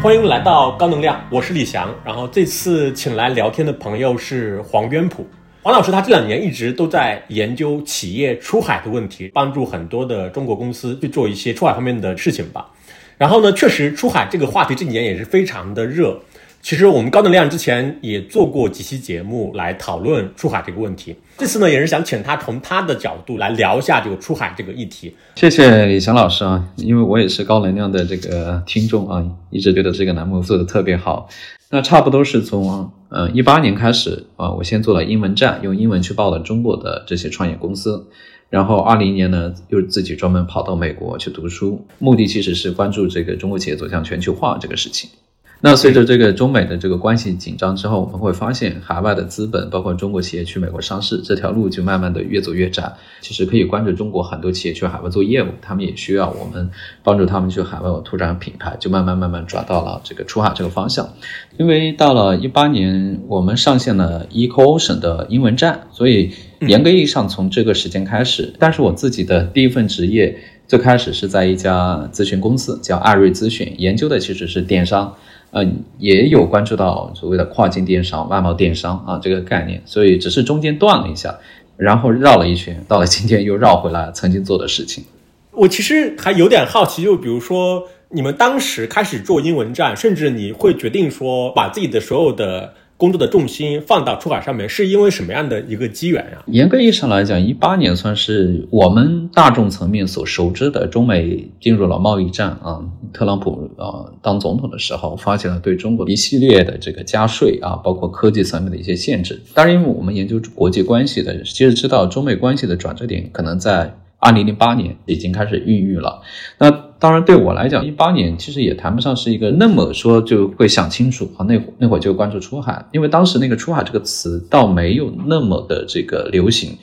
欢迎来到高能量，我是李翔。然后这次请来聊天的朋友是黄渊普，黄老师他这两年一直都在研究企业出海的问题，帮助很多的中国公司去做一些出海方面的事情吧。然后呢，确实出海这个话题这几年也是非常的热。其实我们高能量之前也做过几期节目来讨论出海这个问题。这次呢，也是想请他从他的角度来聊一下这个出海这个议题。谢谢李翔老师啊，因为我也是高能量的这个听众啊，一直觉得这个栏目做的特别好。那差不多是从呃一八年开始啊，我先做了英文站，用英文去报了中国的这些创业公司。然后二零年呢，又自己专门跑到美国去读书，目的其实是关注这个中国企业走向全球化这个事情。那随着这个中美的这个关系紧张之后，我们会发现海外的资本，包括中国企业去美国上市这条路就慢慢的越走越窄。其实可以关注中国很多企业去海外做业务，他们也需要我们帮助他们去海外拓展品牌，就慢慢慢慢转到了这个出海这个方向。因为到了一八年，我们上线了 EcoOcean 的英文站，所以严格意义上从这个时间开始。但是我自己的第一份职业最开始是在一家咨询公司叫艾瑞咨询，研究的其实是电商。嗯，也有关注到所谓的跨境电商、外贸电商啊这个概念，所以只是中间断了一下，然后绕了一圈，到了今天又绕回来曾经做的事情。我其实还有点好奇，就比如说你们当时开始做英文站，甚至你会决定说把自己的所有的。工作的重心放到出海上面，是因为什么样的一个机缘呀？严格意义上来讲，一八年算是我们大众层面所熟知的中美进入了贸易战啊。特朗普啊当总统的时候，发起了对中国一系列的这个加税啊，包括科技层面的一些限制。当然，因为我们研究国际关系的，其实知道中美关系的转折点可能在二零零八年已经开始孕育了。那当然，对我来讲，一八年其实也谈不上是一个那么说就会想清楚啊。那会那会就关注出海，因为当时那个出海这个词倒没有那么的这个流行。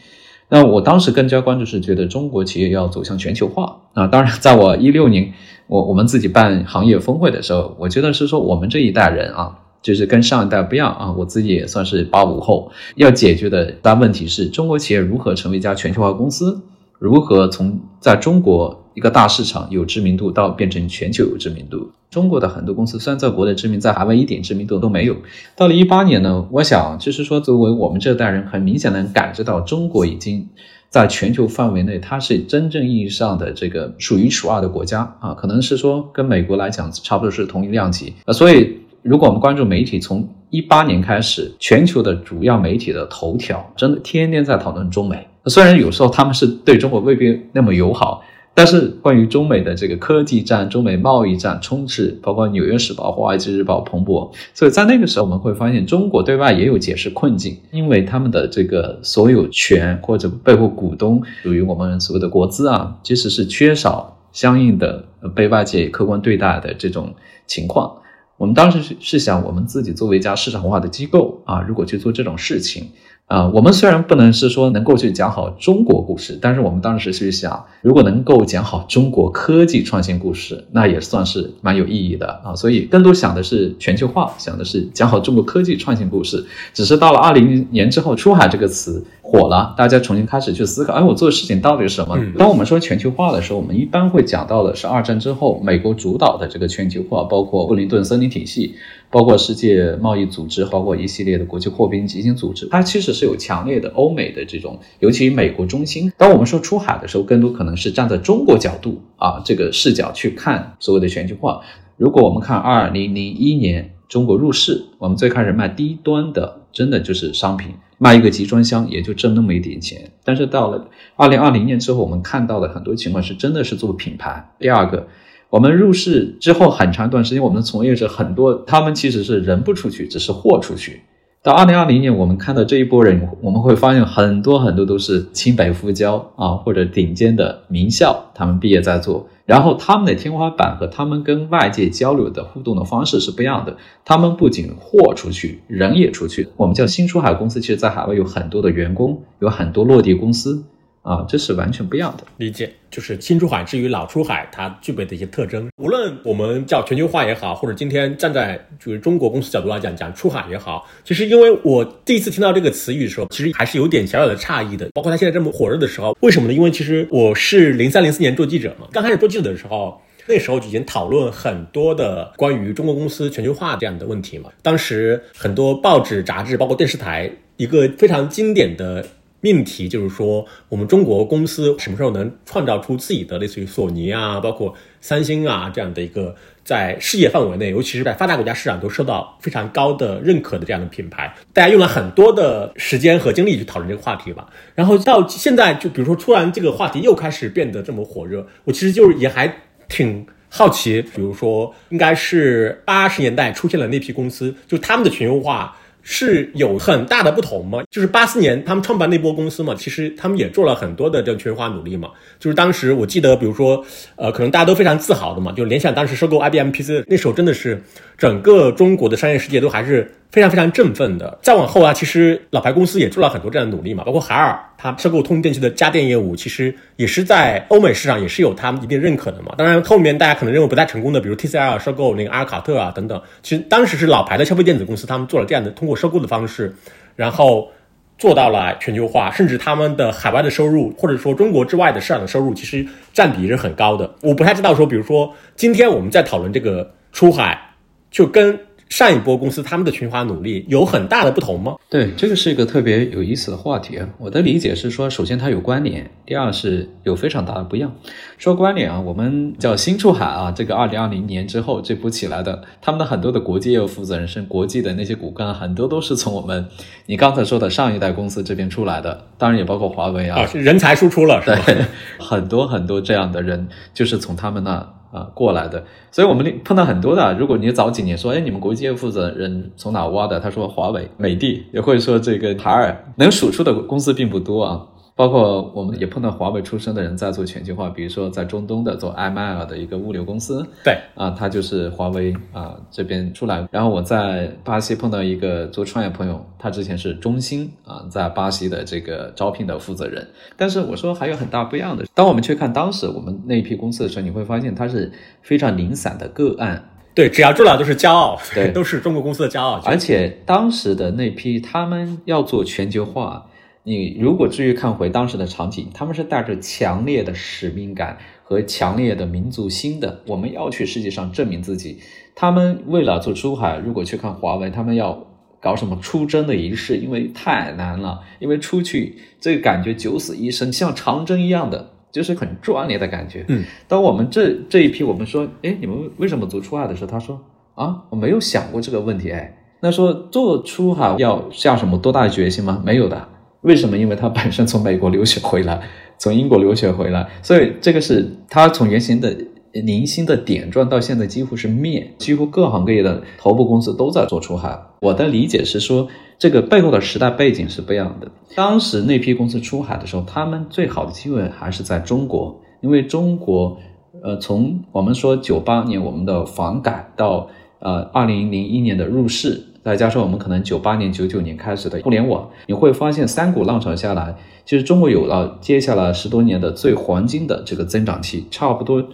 那我当时更加关注是觉得中国企业要走向全球化啊。当然，在我一六年我我们自己办行业峰会的时候，我觉得是说我们这一代人啊，就是跟上一代不一样啊。我自己也算是八五后，要解决的大问题是中国企业如何成为一家全球化公司。如何从在中国一个大市场有知名度到变成全球有知名度？中国的很多公司虽然在国内知名，在海外一点知名度都没有。到了一八年呢，我想就是说，作为我们这代人，很明显能感知到中国已经在全球范围内，它是真正意义上的这个数一数二的国家啊，可能是说跟美国来讲差不多是同一量级啊。所以，如果我们关注媒体，从一八年开始，全球的主要媒体的头条真的天天在讨论中美。虽然有时候他们是对中国未必那么友好，但是关于中美的这个科技战、中美贸易战充斥，包括《纽约时报》《华尔街日报》蓬勃。所以在那个时候，我们会发现中国对外也有解释困境，因为他们的这个所有权或者背后股东属于我们所谓的国资啊，其实是缺少相应的被外界客观对待的这种情况。我们当时是是想，我们自己作为一家市场化的机构啊，如果去做这种事情。啊，我们虽然不能是说能够去讲好中国故事，但是我们当时去想，如果能够讲好中国科技创新故事，那也算是蛮有意义的啊。所以更多想的是全球化，想的是讲好中国科技创新故事。只是到了二零年之后，“出海”这个词。火了，大家重新开始去思考，哎，我做的事情到底是什么？当我们说全球化的时候，我们一般会讲到的是二战之后美国主导的这个全球化，包括布林顿森林体系，包括世界贸易组织，包括一系列的国际货币基金组织，它其实是有强烈的欧美的这种，尤其美国中心。当我们说出海的时候，更多可能是站在中国角度啊这个视角去看所谓的全球化。如果我们看二零零一年中国入市，我们最开始卖低端的，真的就是商品。卖一个集装箱也就挣那么一点钱，但是到了二零二零年之后，我们看到的很多情况是真的是做品牌。第二个，我们入市之后很长一段时间，我们的从业者很多，他们其实是人不出去，只是货出去。到二零二零年，我们看到这一波人，我们会发现很多很多都是清北复交啊，或者顶尖的名校，他们毕业在做。然后他们的天花板和他们跟外界交流的互动的方式是不一样的。他们不仅货出去，人也出去。我们叫新出海公司，其实在海外有很多的员工，有很多落地公司。啊，这是完全不一样的理解，就是新出海至于老出海，它具备的一些特征。无论我们叫全球化也好，或者今天站在就是中国公司角度来讲讲出海也好，其实因为我第一次听到这个词语的时候，其实还是有点小小的诧异的。包括它现在这么火热的时候，为什么呢？因为其实我是零三零四年做记者嘛，刚开始做记者的时候，那时候就已经讨论很多的关于中国公司全球化这样的问题嘛。当时很多报纸、杂志，包括电视台，一个非常经典的。命题就是说，我们中国公司什么时候能创造出自己的类似于索尼啊，包括三星啊这样的一个在世界范围内，尤其是在发达国家市场都受到非常高的认可的这样的品牌？大家用了很多的时间和精力去讨论这个话题吧。然后到现在，就比如说突然这个话题又开始变得这么火热，我其实就是也还挺好奇。比如说，应该是八十年代出现了那批公司，就他们的全球化。是有很大的不同吗？就是八四年他们创办那波公司嘛，其实他们也做了很多的这种全球化努力嘛。就是当时我记得，比如说，呃，可能大家都非常自豪的嘛，就联想当时收购 IBM PC，那时候真的是整个中国的商业世界都还是。非常非常振奋的。再往后啊，其实老牌公司也做了很多这样的努力嘛，包括海尔，它收购通用电气的家电业务，其实也是在欧美市场也是有他们一定认可的嘛。当然，后面大家可能认为不太成功的，比如 TCL 收购那个阿尔卡特啊等等，其实当时是老牌的消费电子公司，他们做了这样的通过收购的方式，然后做到了全球化，甚至他们的海外的收入或者说中国之外的市场的收入，其实占比是很高的。我不太知道说，比如说今天我们在讨论这个出海，就跟。上一波公司他们的群化努力有很大的不同吗？对，这个是一个特别有意思的话题。我的理解是说，首先它有关联，第二是有非常大的不一样。说关联啊，我们叫新出海啊，这个二零二零年之后这波起来的，他们的很多的国际业务负责人，甚至国际的那些骨干，很多都是从我们你刚才说的上一代公司这边出来的，当然也包括华为啊，人才输出了，是吧？很多很多这样的人就是从他们那。啊，过来的，所以我们碰到很多的。如果你早几年说，哎，你们国际业务负责人从哪挖的？他说华为、美的，也会说这个海尔，能数出的公司并不多啊。包括我们也碰到华为出身的人在做全球化，比如说在中东的做埃迈尔的一个物流公司，对啊，他就是华为啊这边出来。然后我在巴西碰到一个做创业朋友，他之前是中兴啊在巴西的这个招聘的负责人。但是我说还有很大不一样的，当我们去看当时我们那一批公司的时候，你会发现它是非常零散的个案。对，只要做了都是骄傲，对，都是中国公司的骄傲。而且当时的那批他们要做全球化。你如果至于看回当时的场景，他们是带着强烈的使命感和强烈的民族心的。我们要去世界上证明自己。他们为了做出海，如果去看华为，他们要搞什么出征的仪式，因为太难了。因为出去这个感觉九死一生，像长征一样的，就是很壮烈的感觉。嗯，当我们这这一批，我们说，哎，你们为什么做出海的时候，他说啊，我没有想过这个问题。哎，那说做出海要下什么多大的决心吗？没有的。为什么？因为他本身从美国留学回来，从英国留学回来，所以这个是他从原先的零星的点状到现在几乎是面，几乎各行各业的头部公司都在做出海。我的理解是说，这个背后的时代背景是不一样的。当时那批公司出海的时候，他们最好的机会还是在中国，因为中国，呃，从我们说九八年我们的房改到呃二零零一年的入市。再加上我们可能九八年、九九年开始的互联网，你会发现三股浪潮下来，其实中国有了接下来十多年的最黄金的这个增长期，差不多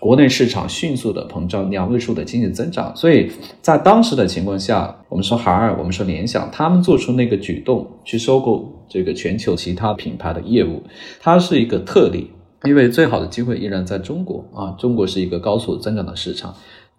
国内市场迅速的膨胀，两位数的经济增长。所以在当时的情况下，我们说海尔，我们说联想，他们做出那个举动去收购这个全球其他品牌的业务，它是一个特例，因为最好的机会依然在中国啊，中国是一个高速增长的市场。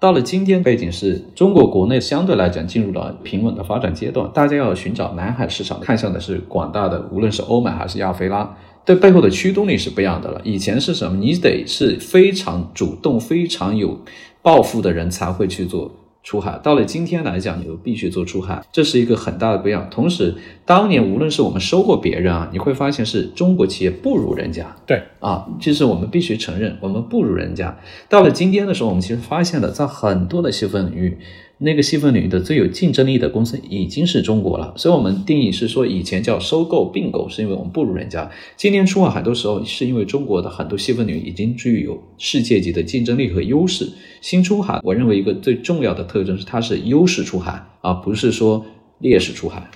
到了今天，背景是中国国内相对来讲进入了平稳的发展阶段，大家要寻找南海市场，看向的是广大的，无论是欧美还是亚非拉，对背后的驱动力是不一样的了。以前是什么？你得是非常主动、非常有抱负的人才会去做。出海到了今天来讲，你都必须做出海，这是一个很大的不一样。同时，当年无论是我们收购别人啊，你会发现是中国企业不如人家。对啊，其实我们必须承认，我们不如人家。到了今天的时候，我们其实发现了，在很多的细分领域。那个细分领域的最有竞争力的公司已经是中国了，所以我们定义是说，以前叫收购并购，是因为我们不如人家。今天出海很多时候是因为中国的很多细分领域已经具有世界级的竞争力和优势。新出海，我认为一个最重要的特征是它是优势出海，而不是说劣势出海。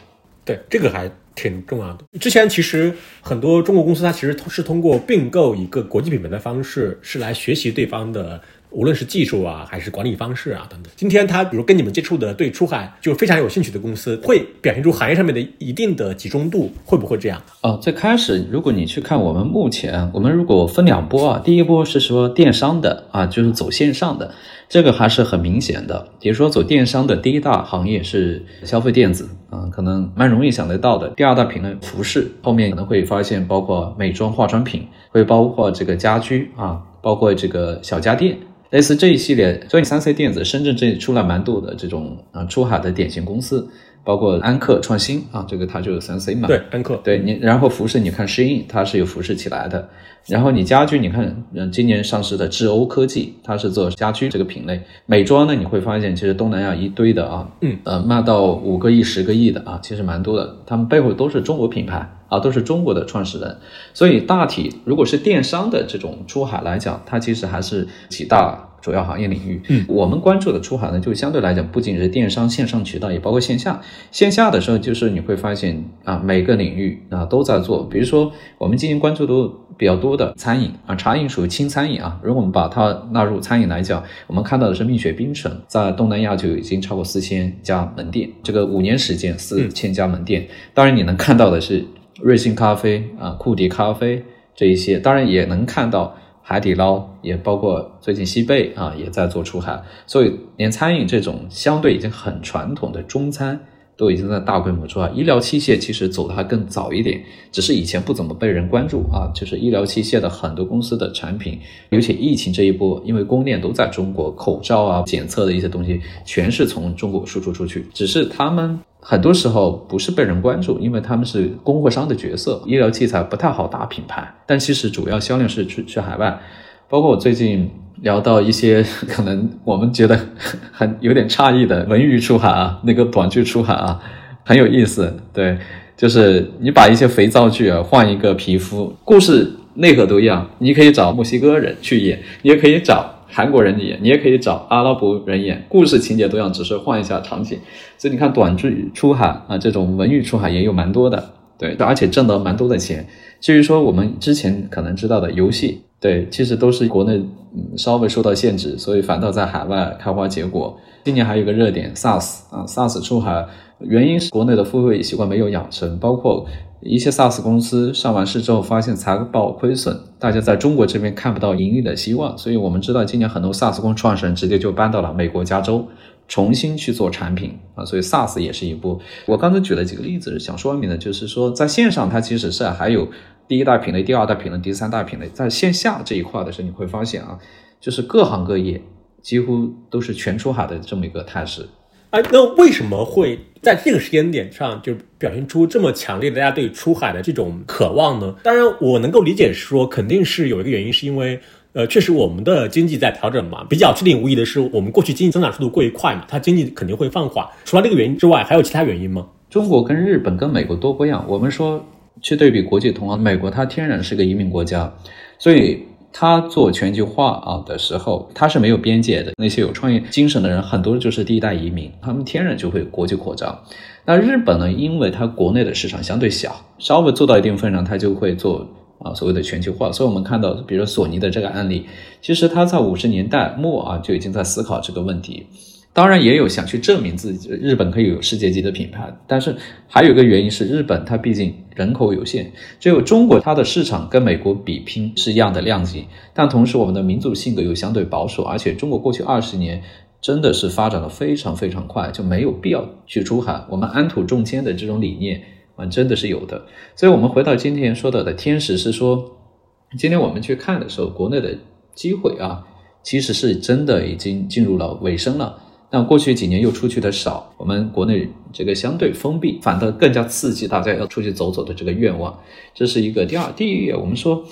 对，这个还挺重要的。之前其实很多中国公司它其实是通过并购一个国际品牌的方式，是来学习对方的。无论是技术啊，还是管理方式啊等等。今天他比如跟你们接触的对出海就非常有兴趣的公司，会表现出行业上面的一定的集中度，会不会这样？哦，最开始如果你去看我们目前，我们如果分两波啊，第一波是说电商的啊，就是走线上的。这个还是很明显的，比如说走电商的第一大行业是消费电子啊，可能蛮容易想得到的。第二大品类服饰，后面可能会发现包括美妆、化妆品，会包括这个家居啊，包括这个小家电，类似这一系列。所以三 C 电子，深圳这出了蛮多的这种啊出海的典型公司。包括安克创新啊，这个它就是三 C 嘛。对，安克。对你，然后服饰，你看适应，它是有服饰起来的。然后你家居，你看，嗯，今年上市的智欧科技，它是做家居这个品类。美妆呢，你会发现其实东南亚一堆的啊，嗯，呃，卖到五个亿、十个亿的啊，其实蛮多的。他们背后都是中国品牌啊，都是中国的创始人。所以大体如果是电商的这种出海来讲，它其实还是几大。主要行业领域，嗯，我们关注的出海呢，就相对来讲，不仅是电商线上渠道，也包括线下。线下的时候，就是你会发现啊，每个领域啊都在做。比如说，我们今年关注的比较多的餐饮啊，茶饮属于轻餐饮啊。如果我们把它纳入餐饮来讲，我们看到的是蜜雪冰城在东南亚就已经超过四千家门店，这个五年时间四千家门店。当然，你能看到的是瑞幸咖啡啊、库迪咖啡这一些，当然也能看到。海底捞也包括最近西贝啊，也在做出海，所以连餐饮这种相对已经很传统的中餐，都已经在大规模出海。医疗器械其实走的还更早一点，只是以前不怎么被人关注啊。就是医疗器械的很多公司的产品，尤其疫情这一波，因为供应链都在中国，口罩啊、检测的一些东西全是从中国输出出去，只是他们。很多时候不是被人关注，因为他们是供货商的角色，医疗器材不太好打品牌。但其实主要销量是去去海外，包括我最近聊到一些 可能我们觉得很有点诧异的文娱出海啊，那个短剧出海啊，很有意思。对，就是你把一些肥皂剧啊换一个皮肤，故事内核都一样，你可以找墨西哥人去演，你也可以找。韩国人演，你也可以找阿拉伯人演，故事情节都一样，只是换一下场景。所以你看短剧出海啊，这种文娱出海也有蛮多的，对，而且挣得蛮多的钱。至于说我们之前可能知道的游戏，对，其实都是国内嗯稍微受到限制，所以反倒在海外开花结果。今年还有一个热点 SaaS 啊，SaaS 出海，原因是国内的付费习惯没有养成，包括。一些 SaaS 公司上完市之后发现财报亏损，大家在中国这边看不到盈利的希望，所以我们知道今年很多 SaaS 公司创始人直接就搬到了美国加州，重新去做产品啊，所以 SaaS 也是一波。我刚才举了几个例子，想说明的就是说，在线上它其实是还有第一大品类、第二大品类、第三大品类，在线下这一块的时候，你会发现啊，就是各行各业几乎都是全出海的这么一个态势。哎，那为什么会在这个时间点上就表现出这么强烈的大家对出海的这种渴望呢？当然，我能够理解说，肯定是有一个原因，是因为呃，确实我们的经济在调整嘛。比较确定无疑的是，我们过去经济增长速度过于快嘛，它经济肯定会放缓。除了这个原因之外，还有其他原因吗？中国跟日本跟美国都不一样。我们说去对比国际同行，美国它天然是个移民国家，所以。他做全球化啊的时候，他是没有边界的。那些有创业精神的人，很多就是第一代移民，他们天然就会国际扩张。那日本呢？因为它国内的市场相对小，稍微做到一定份上，他就会做啊所谓的全球化。所以我们看到，比如索尼的这个案例，其实他在五十年代末啊就已经在思考这个问题。当然也有想去证明自己，日本可以有世界级的品牌，但是还有一个原因是日本它毕竟人口有限，只有中国它的市场跟美国比拼是一样的量级，但同时我们的民族性格又相对保守，而且中国过去二十年真的是发展的非常非常快，就没有必要去出海。我们安土重迁的这种理念啊，真的是有的。所以，我们回到今天说到的天使是说，今天我们去看的时候，国内的机会啊，其实是真的已经进入了尾声了。但过去几年又出去的少，我们国内这个相对封闭，反倒更加刺激大家要出去走走的这个愿望，这是一个。第二，第一个，我们说，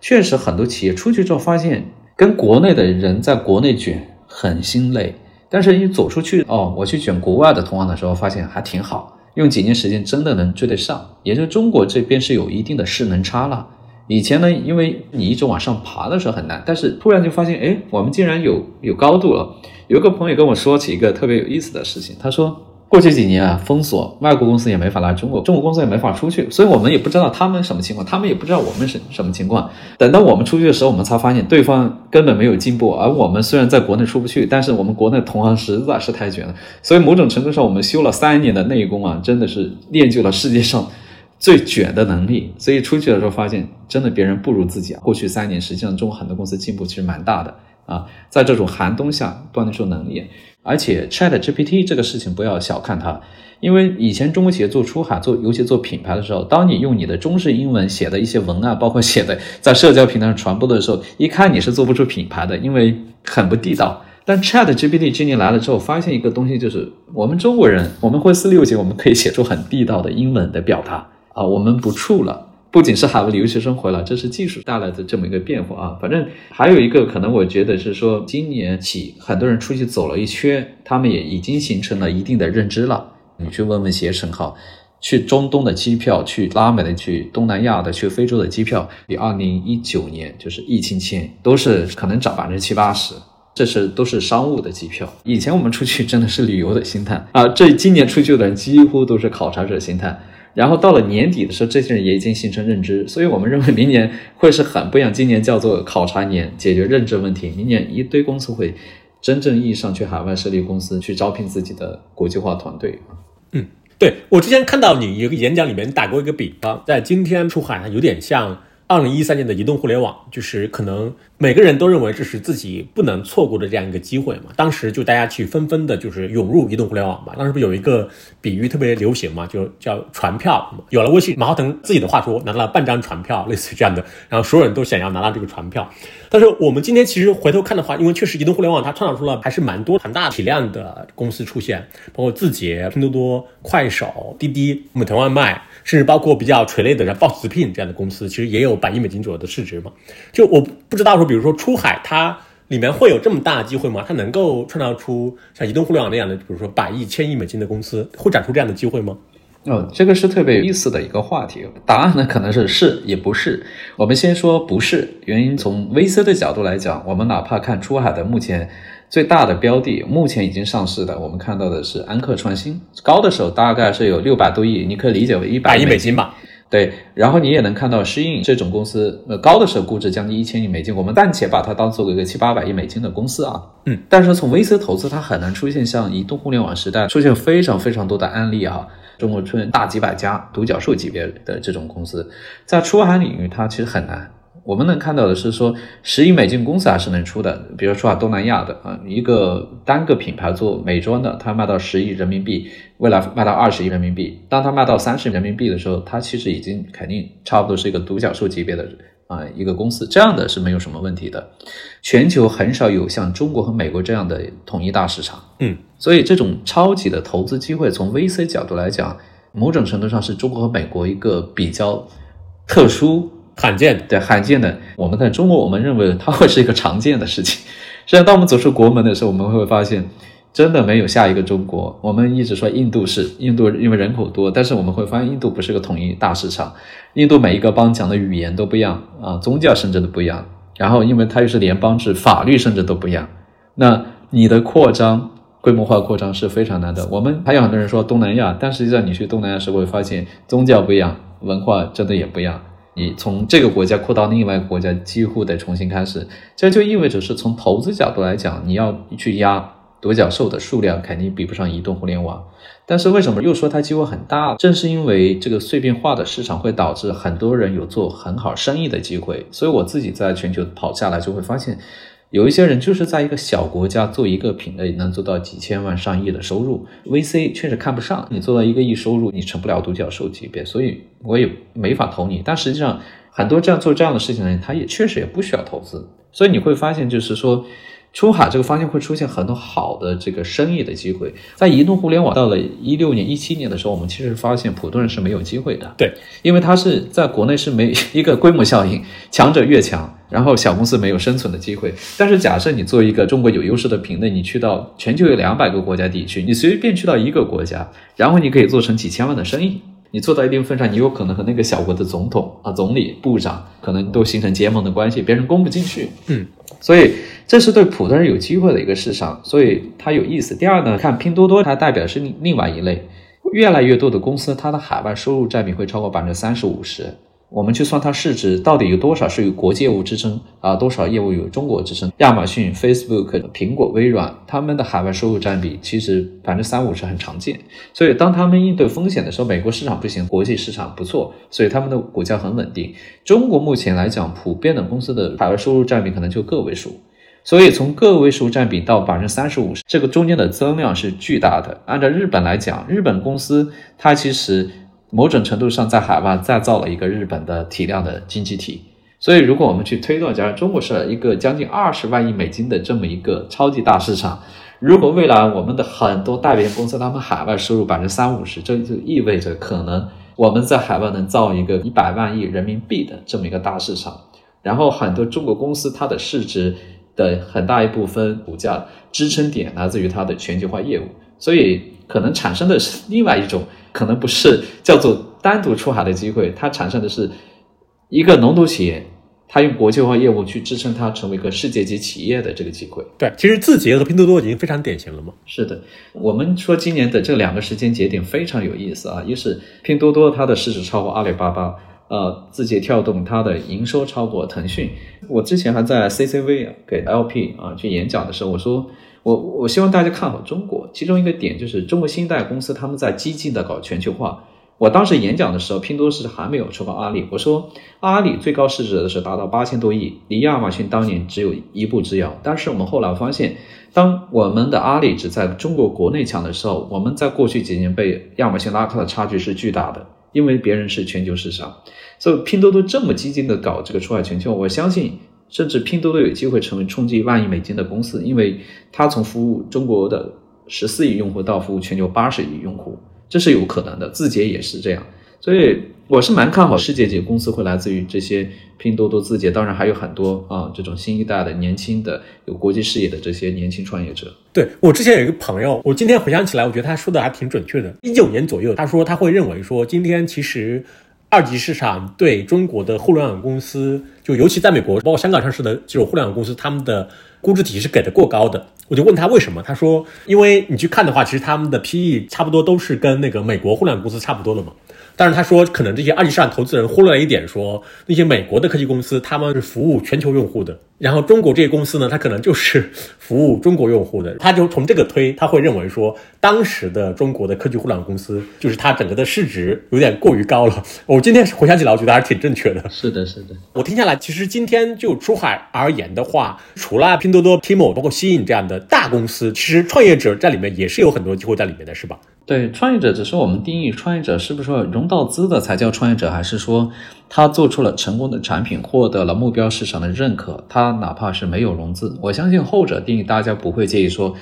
确实很多企业出去之后发现，跟国内的人在国内卷很心累，但是一走出去，哦，我去卷国外的同行的时候，发现还挺好，用几年时间真的能追得上，也就中国这边是有一定的势能差了。以前呢，因为你一直往上爬的时候很难，但是突然就发现，哎，我们竟然有有高度了。有个朋友跟我说起一个特别有意思的事情，他说，过去几年啊，封锁，外国公司也没法来中国，中国公司也没法出去，所以我们也不知道他们什么情况，他们也不知道我们是什么情况。等到我们出去的时候，我们才发现对方根本没有进步，而我们虽然在国内出不去，但是我们国内同行实在是太卷了。所以某种程度上，我们修了三年的内功啊，真的是练就了世界上最卷的能力。所以出去的时候发现，真的别人不如自己啊。过去三年，实际上中国很多公司进步其实蛮大的啊，在这种寒冬下锻炼出能力。而且 Chat GPT 这个事情不要小看它，因为以前中国企业做出海做，尤其做品牌的时候，当你用你的中式英文写的一些文案，包括写的在社交平台上传播的时候，一看你是做不出品牌的，因为很不地道。但 Chat GPT 今年来了之后，发现一个东西，就是我们中国人，我们会四六级，我们可以写出很地道的英文的表达啊，我们不处了。不仅是海外留学生回来，这是技术带来的这么一个变化啊。反正还有一个可能，我觉得是说，今年起很多人出去走了一圈，他们也已经形成了一定的认知了。你去问问携程哈，去中东的机票，去拉美的，去东南亚的，去非洲的机票，比二零一九年就是疫情前都是可能涨百分之七八十。这是都是商务的机票。以前我们出去真的是旅游的心态啊，这今年出去的人几乎都是考察者心态。然后到了年底的时候，这些人也已经形成认知，所以我们认为明年会是很不一样。今年叫做考察年，解决认知问题。明年一堆公司会真正意义上去海外设立公司，去招聘自己的国际化团队嗯，对我之前看到你一个演讲里面打过一个比方，在今天出海有点像二零一三年的移动互联网，就是可能。每个人都认为这是自己不能错过的这样一个机会嘛？当时就大家去纷纷的，就是涌入移动互联网嘛。当时不有一个比喻特别流行嘛，就叫船票。有了微信，马化腾自己的话说拿了半张船票，类似于这样的。然后所有人都想要拿到这个船票。但是我们今天其实回头看的话，因为确实移动互联网它创造出了还是蛮多很大体量的公司出现，包括字节、拼多多、快手、滴滴、美团外卖，甚至包括比较垂类的像 Boss 直聘这样的公司，其实也有百亿美金左右的市值嘛。就我不知道说比。比如说出海，它里面会有这么大的机会吗？它能够创造出像移动互联网那样的，比如说百亿、千亿美金的公司，会展出这样的机会吗？哦，这个是特别有意思的一个话题。答案呢，可能是是也不是。我们先说不是，原因从 VC 的角度来讲，我们哪怕看出海的目前最大的标的，目前已经上市的，我们看到的是安克创新，高的时候大概是有六百多亿，你可以理解为一百亿美金吧。对，然后你也能看到适应这种公司，呃，高的时候估值将近一千亿美金，我们暂且把它当做一个七八百亿美金的公司啊。嗯，但是从 VC 投资，它很难出现像移动互联网时代出现非常非常多的案例啊。中国出现大几百家独角兽级别的这种公司，在出海领域它其实很难。我们能看到的是说，十亿美金公司还是能出的，比如说啊，东南亚的啊，一个单个品牌做美妆的，它卖到十亿人民币，未来卖到二十亿人民币，当它卖到三十亿人民币的时候，它其实已经肯定差不多是一个独角兽级别的啊一个公司，这样的是没有什么问题的。全球很少有像中国和美国这样的统一大市场，嗯，所以这种超级的投资机会，从 VC 角度来讲，某种程度上是中国和美国一个比较特殊。罕见对罕见的，我们在中国，我们认为它会是一个常见的事情。实际上，当我们走出国门的时候，我们会发现，真的没有下一个中国。我们一直说印度是印度，因为人口多，但是我们会发现，印度不是个统一大市场。印度每一个邦讲的语言都不一样啊，宗教甚至都不一样。然后，因为它又是联邦制，法律甚至都不一样。那你的扩张、规模化扩张是非常难的。我们还有很多人说东南亚，但实际上你去东南亚时会发现，宗教不一样，文化真的也不一样。你从这个国家扩到另外一个国家，几乎得重新开始。这就意味着是从投资角度来讲，你要去压独角兽的数量，肯定比不上移动互联网。但是为什么又说它机会很大？正是因为这个碎片化的市场会导致很多人有做很好生意的机会。所以我自己在全球跑下来，就会发现。有一些人就是在一个小国家做一个品类，能做到几千万、上亿的收入。VC 确实看不上你做到一个亿收入，你成不了独角兽级别，所以我也没法投你。但实际上，很多这样做这样的事情的人，他也确实也不需要投资。所以你会发现，就是说。出海这个方向会出现很多好的这个生意的机会，在移动互联网到了一六年、一七年的时候，我们其实发现普通人是没有机会的。对，因为它是在国内是没一个规模效应，强者越强，然后小公司没有生存的机会。但是假设你做一个中国有优势的品类，你去到全球有两百个国家地区，你随便去到一个国家，然后你可以做成几千万的生意。你做到一定份上，你有可能和那个小国的总统啊、总理、部长可能都形成结盟的关系，别人攻不进去。嗯。所以这是对普通人有机会的一个市场，所以它有意思。第二呢，看拼多多，它代表是另外一类，越来越多的公司，它的海外收入占比会超过百分之三十五十。我们去算它市值到底有多少是有国际业务支撑啊，多少业务有中国支撑？亚马逊、Facebook、苹果、微软，他们的海外收入占比其实百分之三五是很常见。所以当他们应对风险的时候，美国市场不行，国际市场不错，所以他们的股价很稳定。中国目前来讲，普遍的公司的海外收入占比可能就个位数，所以从个位数占比到百分之三十五，这个中间的增量是巨大的。按照日本来讲，日本公司它其实。某种程度上，在海外再造了一个日本的体量的经济体，所以如果我们去推断，假如中国是一个将近二十万亿美金的这么一个超级大市场，如果未来我们的很多代理公司他们海外收入百分之三五十，这就意味着可能我们在海外能造一个一百万亿人民币的这么一个大市场，然后很多中国公司它的市值的很大一部分股价支撑点来自于它的全球化业务，所以可能产生的是另外一种。可能不是叫做单独出海的机会，它产生的是一个龙头企业，它用国际化业务去支撑它成为一个世界级企业的这个机会。对，其实字节和拼多多已经非常典型了嘛。是的，我们说今年的这两个时间节点非常有意思啊，一是拼多多它的市值超过阿里巴巴，呃，字节跳动它的营收超过腾讯。我之前还在 CCV 给 LP 啊去演讲的时候，我说。我我希望大家看好中国，其中一个点就是中国新一代公司他们在激进的搞全球化。我当时演讲的时候，拼多多是还没有超过阿里。我说阿里最高市值的是达到八千多亿，离亚马逊当年只有一步之遥。但是我们后来发现，当我们的阿里只在中国国内强的时候，我们在过去几年被亚马逊拉开的差距是巨大的，因为别人是全球市场。所以拼多多这么激进的搞这个出海全球，我相信。甚至拼多多有机会成为冲击万亿美金的公司，因为它从服务中国的十四亿用户到服务全球八十亿用户，这是有可能的。字节也是这样，所以我是蛮看好世界级公司会来自于这些拼多多、字节，当然还有很多啊这种新一代的年轻的有国际视野的这些年轻创业者。对我之前有一个朋友，我今天回想起来，我觉得他说的还挺准确的。一九年左右，他说他会认为说，今天其实。二级市场对中国的互联网公司，就尤其在美国，包括香港上市的这种互联网公司，他们的估值体系是给的过高的。我就问他为什么，他说，因为你去看的话，其实他们的 PE 差不多都是跟那个美国互联网公司差不多的嘛。但是他说，可能这些二级市场投资人忽略了一点，说那些美国的科技公司他们是服务全球用户的，然后中国这些公司呢，它可能就是 服务中国用户的。他就从这个推，他会认为说，当时的中国的科技互联网公司，就是它整个的市值有点过于高了。我今天回想起来，我觉得还是挺正确的。是的，是的。我听下来，其实今天就出海而言的话，除了拼多多、Timo，包括吸引这样的大公司，其实创业者在里面也是有很多机会在里面的，是吧？对创业者，只是我们定义创业者是不是说融到资的才叫创业者，还是说他做出了成功的产品，获得了目标市场的认可，他哪怕是没有融资，我相信后者定义大家不会介意说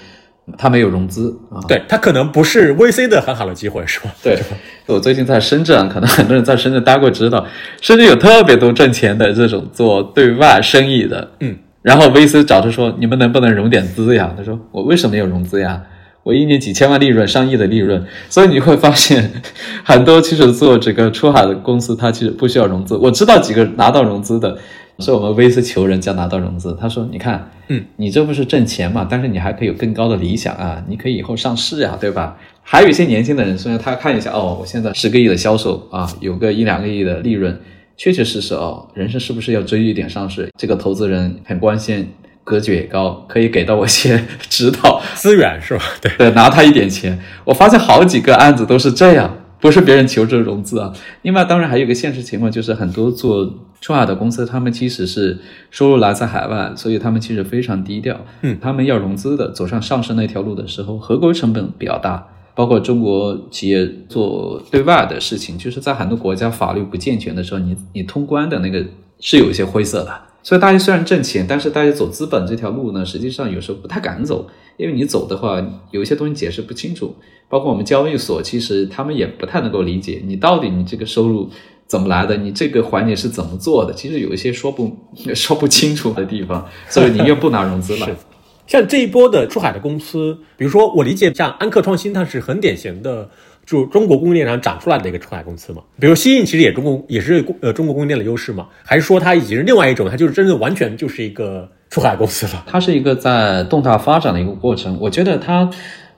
他没有融资啊。对他可能不是 VC 的很好的机会，是吧？对，我最近在深圳，可能很多人在深圳待过，知道深圳有特别多挣钱的这种做对外生意的，嗯，然后 VC 找他说你们能不能融点资呀？他说我为什么要融资呀？我一年几千万利润，上亿的利润，所以你会发现，很多其实做这个出海的公司，它其实不需要融资。我知道几个拿到融资的，是我们 VC 求人家拿到融资。他说：“你看，嗯，你这不是挣钱嘛？但是你还可以有更高的理想啊，你可以以后上市呀，对吧？还有一些年轻的人，虽然他看一下，哦，我现在十个亿的销售啊，有个一两个亿的利润，确确实实哦，人生是不是要追一点上市？这个投资人很关心。”格局也高，可以给到我一些 指导资源，是吧？对对，拿他一点钱。我发现好几个案子都是这样，不是别人求着融资啊。另外，当然还有一个现实情况，就是很多做出海的公司，他们其实是收入来自海外，所以他们其实非常低调。嗯，他们要融资的，走上上市那条路的时候，合规成本比较大。包括中国企业做对外的事情，就是在很多国家法律不健全的时候，你你通关的那个是有一些灰色的。所以大家虽然挣钱，但是大家走资本这条路呢，实际上有时候不太敢走，因为你走的话，有一些东西解释不清楚。包括我们交易所，其实他们也不太能够理解你到底你这个收入怎么来的，你这个环节是怎么做的，其实有一些说不 说不清楚的地方，所以宁愿不拿融资了。像这一波的出海的公司，比如说我理解，像安克创新，它是很典型的。就中国供应链上长出来的一个出海公司嘛，比如西印其实也中国也是呃中国供应链的优势嘛，还是说它已经是另外一种，它就是真的完全就是一个出海公司了。它是一个在动态发展的一个过程。我觉得它，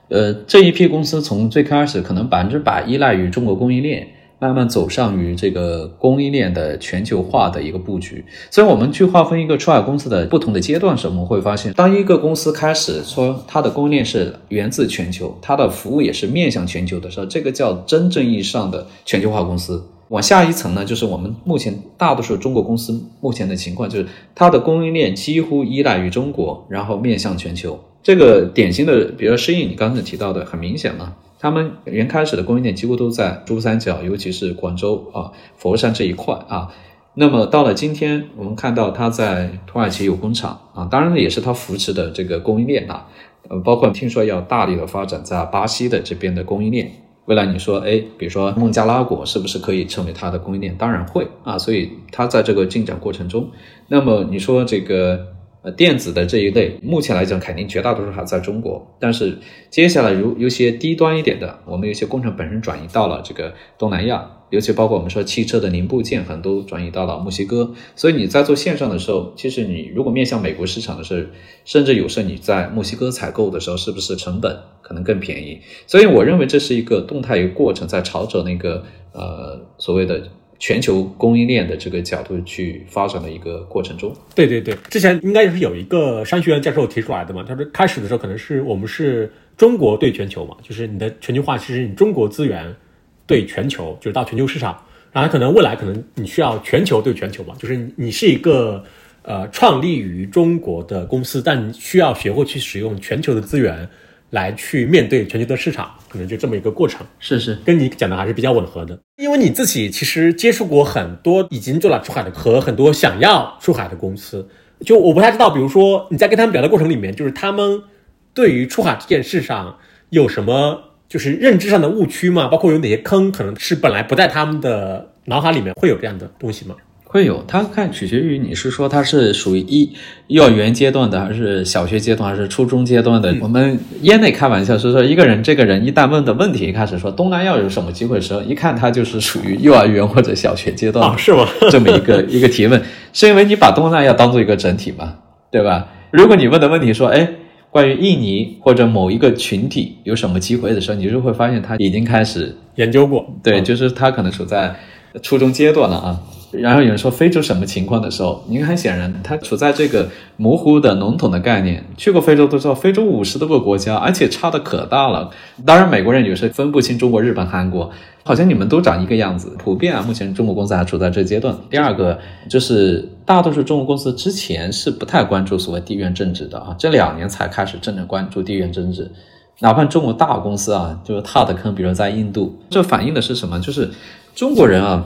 呃，这一批公司从最开始可能百分之百依赖于中国供应链。慢慢走上于这个供应链的全球化的一个布局。所以，我们去划分一个出海公司的不同的阶段时，我们会发现，当一个公司开始说它的供应链是源自全球，它的服务也是面向全球的时候，这个叫真正意义上的全球化公司。往下一层呢，就是我们目前大多数中国公司目前的情况，就是它的供应链几乎依赖于中国，然后面向全球。这个典型的，比如适应你刚才提到的，很明显嘛。他们原开始的供应链几乎都在珠三角，尤其是广州啊、佛山这一块啊。那么到了今天，我们看到他在土耳其有工厂啊，当然呢也是他扶持的这个供应链啊。呃，包括听说要大力的发展在巴西的这边的供应链。未来你说，哎，比如说孟加拉国是不是可以成为它的供应链？当然会啊。所以它在这个进展过程中，那么你说这个。呃，电子的这一类，目前来讲，肯定绝大多数还在中国。但是接下来，如有些低端一点的，我们有些工程本身转移到了这个东南亚，尤其包括我们说汽车的零部件，很多转移到了墨西哥。所以你在做线上的时候，其实你如果面向美国市场的时候，甚至有时候你在墨西哥采购的时候，是不是成本可能更便宜？所以我认为这是一个动态一个过程，在朝着那个呃所谓的。全球供应链的这个角度去发展的一个过程中，对对对，之前应该是有一个商学院教授提出来的嘛，他说开始的时候可能是我们是中国对全球嘛，就是你的全球化其实你中国资源对全球，就是到全球市场，然后可能未来可能你需要全球对全球嘛，就是你是一个呃创立于中国的公司，但需要学会去使用全球的资源。来去面对全球的市场，可能就这么一个过程。是是，跟你讲的还是比较吻合的。因为你自己其实接触过很多已经做了出海的和很多想要出海的公司，就我不太知道，比如说你在跟他们聊的过程里面，就是他们对于出海这件事上有什么就是认知上的误区吗？包括有哪些坑，可能是本来不在他们的脑海里面会有这样的东西吗？会有，它看取决于你是说它是属于一幼儿园阶段的，还是小学阶段，还是初中阶段的。我们业内开玩笑是说，一个人这个人一旦问的问题，一开始说东南亚有什么机会的时候，一看他就是属于幼儿园或者小学阶段，是吗？这么一个一个提问，是因为你把东南亚当做一个整体嘛，对吧？如果你问的问题说，哎，关于印尼或者某一个群体有什么机会的时候，你就会发现他已经开始研究过，对，就是他可能处在初中阶段了啊。然后有人说非洲什么情况的时候，您很显然他处在这个模糊的笼统的概念。去过非洲都知道，非洲五十多个国家，而且差的可大了。当然，美国人有时分不清中国、日本、韩国，好像你们都长一个样子。普遍啊，目前中国公司还处在这阶段。第二个就是大多数中国公司之前是不太关注所谓地缘政治的啊，这两年才开始真正关注地缘政治。哪怕中国大公司啊，就是踏的坑，比如在印度，这反映的是什么？就是中国人啊。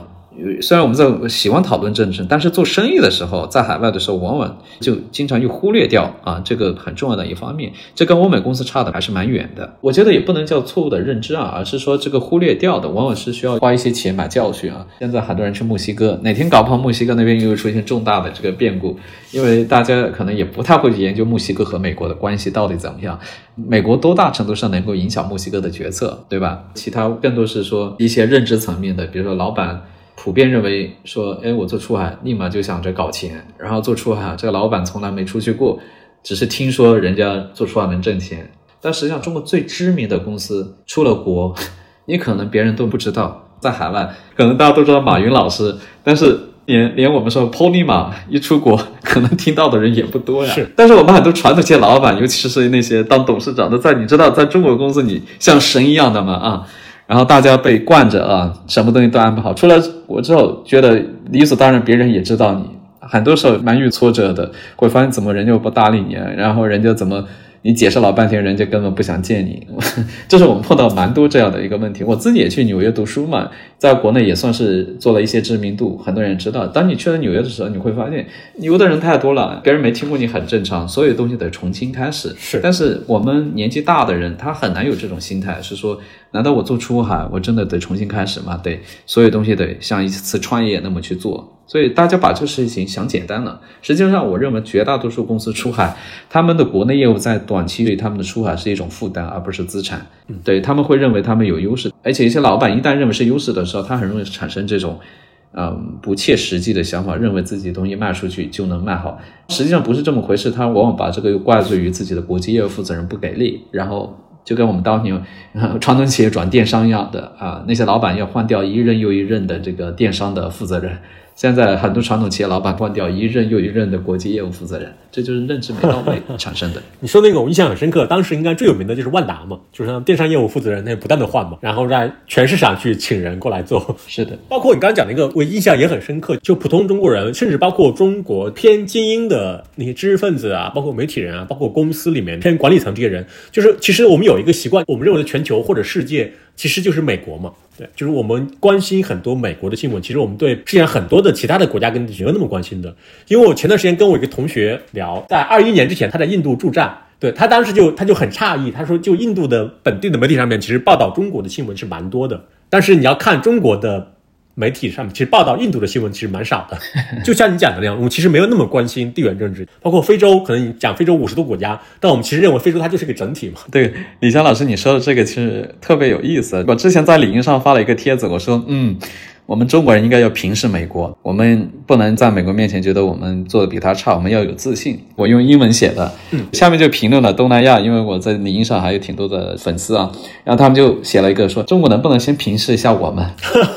虽然我们在喜欢讨论政治，但是做生意的时候，在海外的时候，往往就经常又忽略掉啊这个很重要的一方面。这跟欧美公司差的还是蛮远的。我觉得也不能叫错误的认知啊，而是说这个忽略掉的，往往是需要花一些钱买教训啊。现在很多人去墨西哥，哪天搞不好墨西哥那边又出现重大的这个变故，因为大家可能也不太会去研究墨西哥和美国的关系到底怎么样，美国多大程度上能够影响墨西哥的决策，对吧？其他更多是说一些认知层面的，比如说老板。普遍认为说，哎，我做出海立马就想着搞钱，然后做出海，这个老板从来没出去过，只是听说人家做出海能挣钱。但实际上，中国最知名的公司出了国，你可能别人都不知道，在海外可能大家都知道马云老师，但是连连我们说 Pony 马一出国，可能听到的人也不多呀。是，但是我们很多传统企业老板，尤其是那些当董事长的，在你知道，在中国公司你像神一样的嘛？啊？然后大家被惯着啊，什么东西都安排好。出来国之后，觉得理所当然，别人也知道你。很多时候蛮遇挫折的，会发现怎么人家不搭理你，然后人家怎么。你解释老半天，人家根本不想见你，这是我们碰到蛮多这样的一个问题。我自己也去纽约读书嘛，在国内也算是做了一些知名度，很多人知道。当你去了纽约的时候，你会发现牛的人太多了，别人没听过你很正常，所有东西得重新开始。是，但是我们年纪大的人，他很难有这种心态，是说，难道我做出海，我真的得重新开始吗？得，所有东西得像一次创业那么去做。所以大家把这事情想简单了。实际上，我认为绝大多数公司出海，他们的国内业务在短期对他们的出海是一种负担，而不是资产。对他们会认为他们有优势，而且一些老板一旦认为是优势的时候，他很容易产生这种嗯，不切实际的想法，认为自己东西卖出去就能卖好，实际上不是这么回事。他往往把这个又怪罪于自己的国际业务负责人不给力，然后就跟我们当年传统企业转电商一样的啊，那些老板要换掉一任又一任的这个电商的负责人。现在很多传统企业老板换掉一任又一任的国际业务负责人，这就是认知没到位产生的。你说那个我印象很深刻，当时应该最有名的就是万达嘛，就是电商业务负责人那不断的换嘛，然后在全市场去请人过来做。是的，包括你刚刚讲那个，我印象也很深刻，就普通中国人，甚至包括中国偏精英的那些知识分子啊，包括媒体人啊，包括公司里面偏管理层这些人，就是其实我们有一个习惯，我们认为的全球或者世界。其实就是美国嘛，对，就是我们关心很多美国的新闻。其实我们对世界上很多的其他的国家跟地区没有那么关心的。因为我前段时间跟我一个同学聊，在二一年之前他在印度驻站，对他当时就他就很诧异，他说就印度的本地的媒体上面其实报道中国的新闻是蛮多的，但是你要看中国的。媒体上面其实报道印度的新闻其实蛮少的，就像你讲的那样，我们其实没有那么关心地缘政治，包括非洲，可能你讲非洲五十多国家，但我们其实认为非洲它就是个整体嘛。对，李强老师你说的这个其实特别有意思，我之前在领英上发了一个帖子，我说嗯。我们中国人应该要平视美国，我们不能在美国面前觉得我们做的比他差，我们要有自信。我用英文写的，下面就评论了东南亚，因为我在领英上还有挺多的粉丝啊，然后他们就写了一个说，中国能不能先平视一下我们？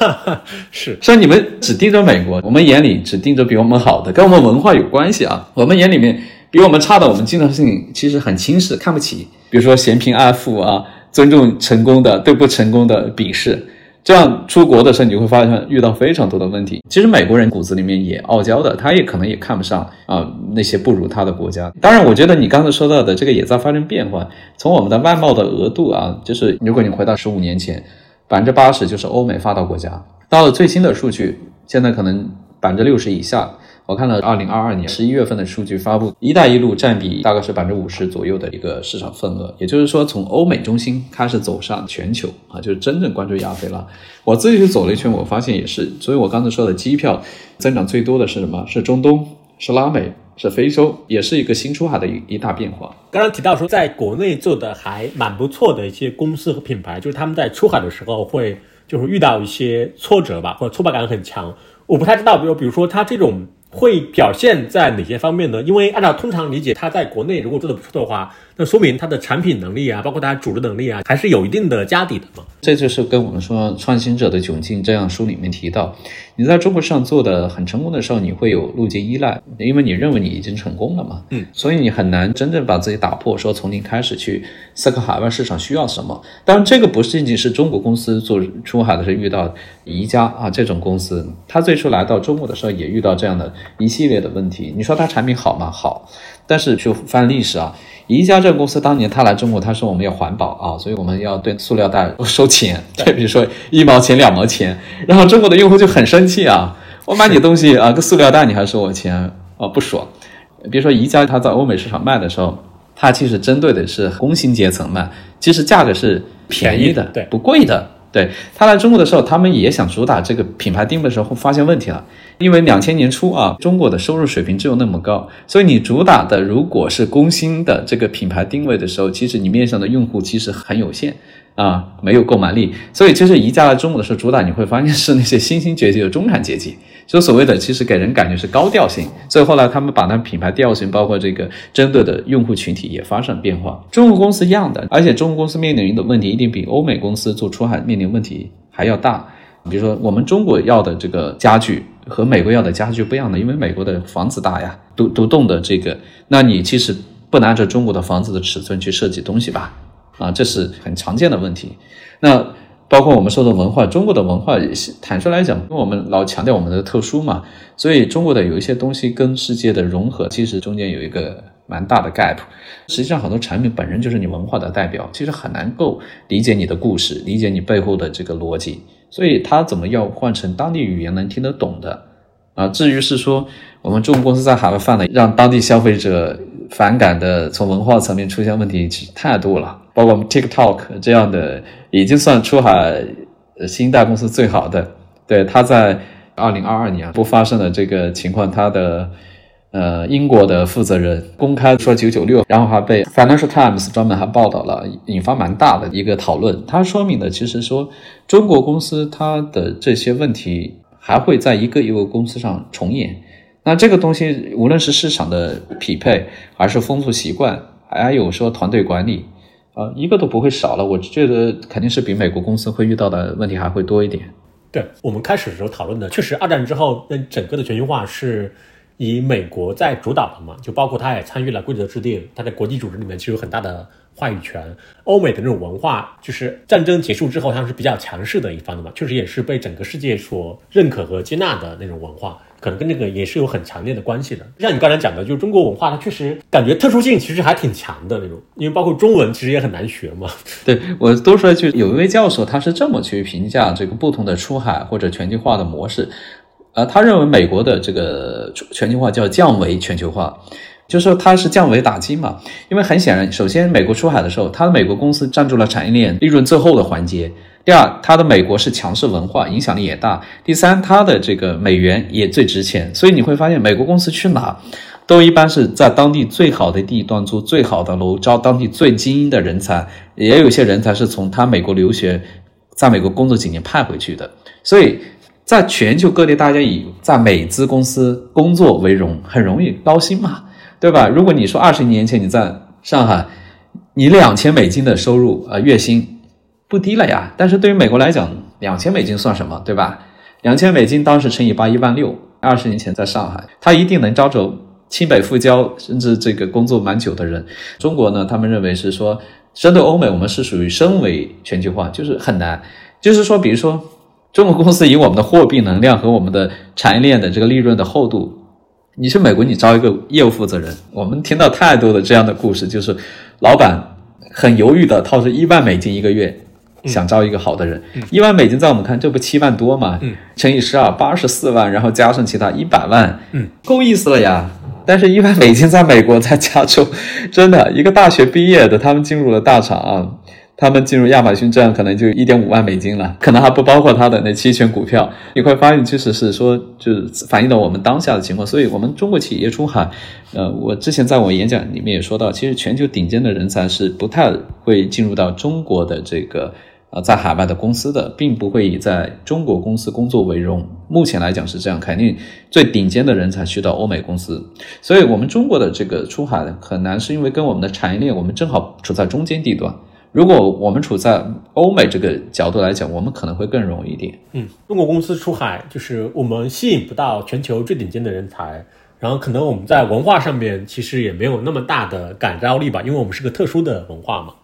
是说你们只盯着美国，我们眼里只盯着比我们好的，跟我们文化有关系啊。我们眼里面比我们差的，我们经常性其实很轻视、看不起，比如说嫌贫爱富啊，尊重成功的，对不成功的鄙视。这样出国的时候，你就会发现遇到非常多的问题。其实美国人骨子里面也傲娇的，他也可能也看不上啊那些不如他的国家。当然，我觉得你刚才说到的这个也在发生变化。从我们的外贸的额度啊，就是如果你回到十五年前，百分之八十就是欧美发达国家，到了最新的数据，现在可能百分之六十以下。我看了二零二二年十一月份的数据发布，“一带一路”占比大概是百分之五十左右的一个市场份额，也就是说，从欧美中心开始走上全球啊，就是真正关注亚非拉。我自己去走了一圈，我发现也是，所以我刚才说的机票增长最多的是什么？是中东，是拉美，是非洲，也是一个新出海的一一大变化。刚刚提到说，在国内做的还蛮不错的一些公司和品牌，就是他们在出海的时候会就是遇到一些挫折吧，或者挫败感很强。我不太知道，比如比如说他这种。会表现在哪些方面呢？因为按照通常理解，它在国内如果做的不错的话。那说明它的产品能力啊，包括它组织能力啊，还是有一定的家底的嘛。这就是跟我们说创新者的窘境这样书里面提到，你在中国市场做的很成功的时候，你会有路径依赖，因为你认为你已经成功了嘛。嗯，所以你很难真正把自己打破，说从零开始去思考海外市场需要什么。当然，这个不仅仅是中国公司做出海的时候遇到宜家啊这种公司，它最初来到中国的时候也遇到这样的一系列的问题。你说它产品好吗？好，但是去翻历史啊。宜家这个公司当年他来中国，他说我们要环保啊，所以我们要对塑料袋收钱，对，比如说一毛钱、两毛钱，然后中国的用户就很生气啊，我买你东西啊，个塑料袋你还收我钱啊，不爽。比如说宜家，它在欧美市场卖的时候，它其实针对的是工薪阶层卖，其实价格是便宜的，对，不贵的。对他来中国的时候，他们也想主打这个品牌定位的时候，发现问题了。因为两千年初啊，中国的收入水平只有那么高，所以你主打的如果是工薪的这个品牌定位的时候，其实你面向的用户其实很有限。啊，没有购买力，所以其实宜家在中国的时候，主打你会发现是那些新兴崛起的中产阶级，就所谓的其实给人感觉是高调性。所以后来他们把那品牌调性，包括这个针对的用户群体也发生变化。中国公司一样的，而且中国公司面临的问题一定比欧美公司做出海面临问题还要大。比如说我们中国要的这个家具和美国要的家具不一样的，因为美国的房子大呀，独独栋的这个，那你其实不拿着中国的房子的尺寸去设计东西吧？啊，这是很常见的问题。那包括我们说的文化，中国的文化，坦率来讲，因为我们老强调我们的特殊嘛，所以中国的有一些东西跟世界的融合，其实中间有一个蛮大的 gap。实际上，很多产品本身就是你文化的代表，其实很难够理解你的故事，理解你背后的这个逻辑。所以，它怎么要换成当地语言能听得懂的？啊，至于是说我们中国公司在海外犯的让当地消费者反感的，从文化层面出现问题，其实太多了。包括我们 TikTok 这样的，已经算出海新一代公司最好的。对，他在二零二二年不发生的这个情况，他的呃英国的负责人公开说九九六，然后还被 Financial Times 专门还报道了，引发蛮大的一个讨论。它说明的其实说中国公司它的这些问题。还会在一个一个公司上重演。那这个东西，无论是市场的匹配，还是风俗习惯，还有说团队管理，啊，一个都不会少了。我觉得肯定是比美国公司会遇到的问题还会多一点。对我们开始的时候讨论的，确实二战之后，那整个的全球化是以美国在主导的嘛，就包括他也参与了规则制定，他在国际组织里面其实有很大的话语权。欧美的那种文化，就是战争结束之后，他们是比较强势的一方的嘛，确实也是被整个世界所认可和接纳的那种文化，可能跟这个也是有很强烈的关系的。像你刚才讲的，就是中国文化，它确实感觉特殊性其实还挺强的那种，因为包括中文其实也很难学嘛。对我多说一句，有一位教授他是这么去评价这个不同的出海或者全球化的模式，呃，他认为美国的这个全球化叫降维全球化。就是说它是降维打击嘛，因为很显然，首先美国出海的时候，它的美国公司占住了产业链利润最后的环节；第二，它的美国是强势文化，影响力也大；第三，它的这个美元也最值钱。所以你会发现，美国公司去哪，都一般是在当地最好的地段租最好的楼，招当地最精英的人才，也有些人才是从他美国留学，在美国工作几年派回去的。所以在全球各地，大家以在美资公司工作为荣，很容易高薪嘛。对吧？如果你说二十年前你在上海，你两千美金的收入啊，月薪不低了呀。但是对于美国来讲，两千美金算什么？对吧？两千美金当时乘以八，一万六。二十年前在上海，他一定能招走清北复交，甚至这个工作蛮久的人。中国呢，他们认为是说，针对欧美，我们是属于身为全球化，就是很难。就是说，比如说，中国公司以我们的货币能量和我们的产业链的这个利润的厚度。你去美国，你招一个业务负责人，我们听到太多的这样的故事，就是老板很犹豫的掏出一万美金一个月，想招一个好的人。一万美金在我们看，这不七万多吗？乘以十二，八十四万，然后加上其他一百万，嗯够意思了呀。但是，一万美金在美国，在加州，真的一个大学毕业的，他们进入了大厂啊。他们进入亚马逊这样可能就一点五万美金了，可能还不包括他的那期权股票。你会发现，其实是说，就是反映了我们当下的情况。所以，我们中国企业出海，呃，我之前在我演讲里面也说到，其实全球顶尖的人才是不太会进入到中国的这个呃在海外的公司的，并不会以在中国公司工作为荣。目前来讲是这样，肯定最顶尖的人才去到欧美公司。所以，我们中国的这个出海很难，是因为跟我们的产业链，我们正好处在中间地段。如果我们处在欧美这个角度来讲，我们可能会更容易一点。嗯，中国公司出海就是我们吸引不到全球最顶尖的人才，然后可能我们在文化上面其实也没有那么大的感召力吧，因为我们是个特殊的文化嘛。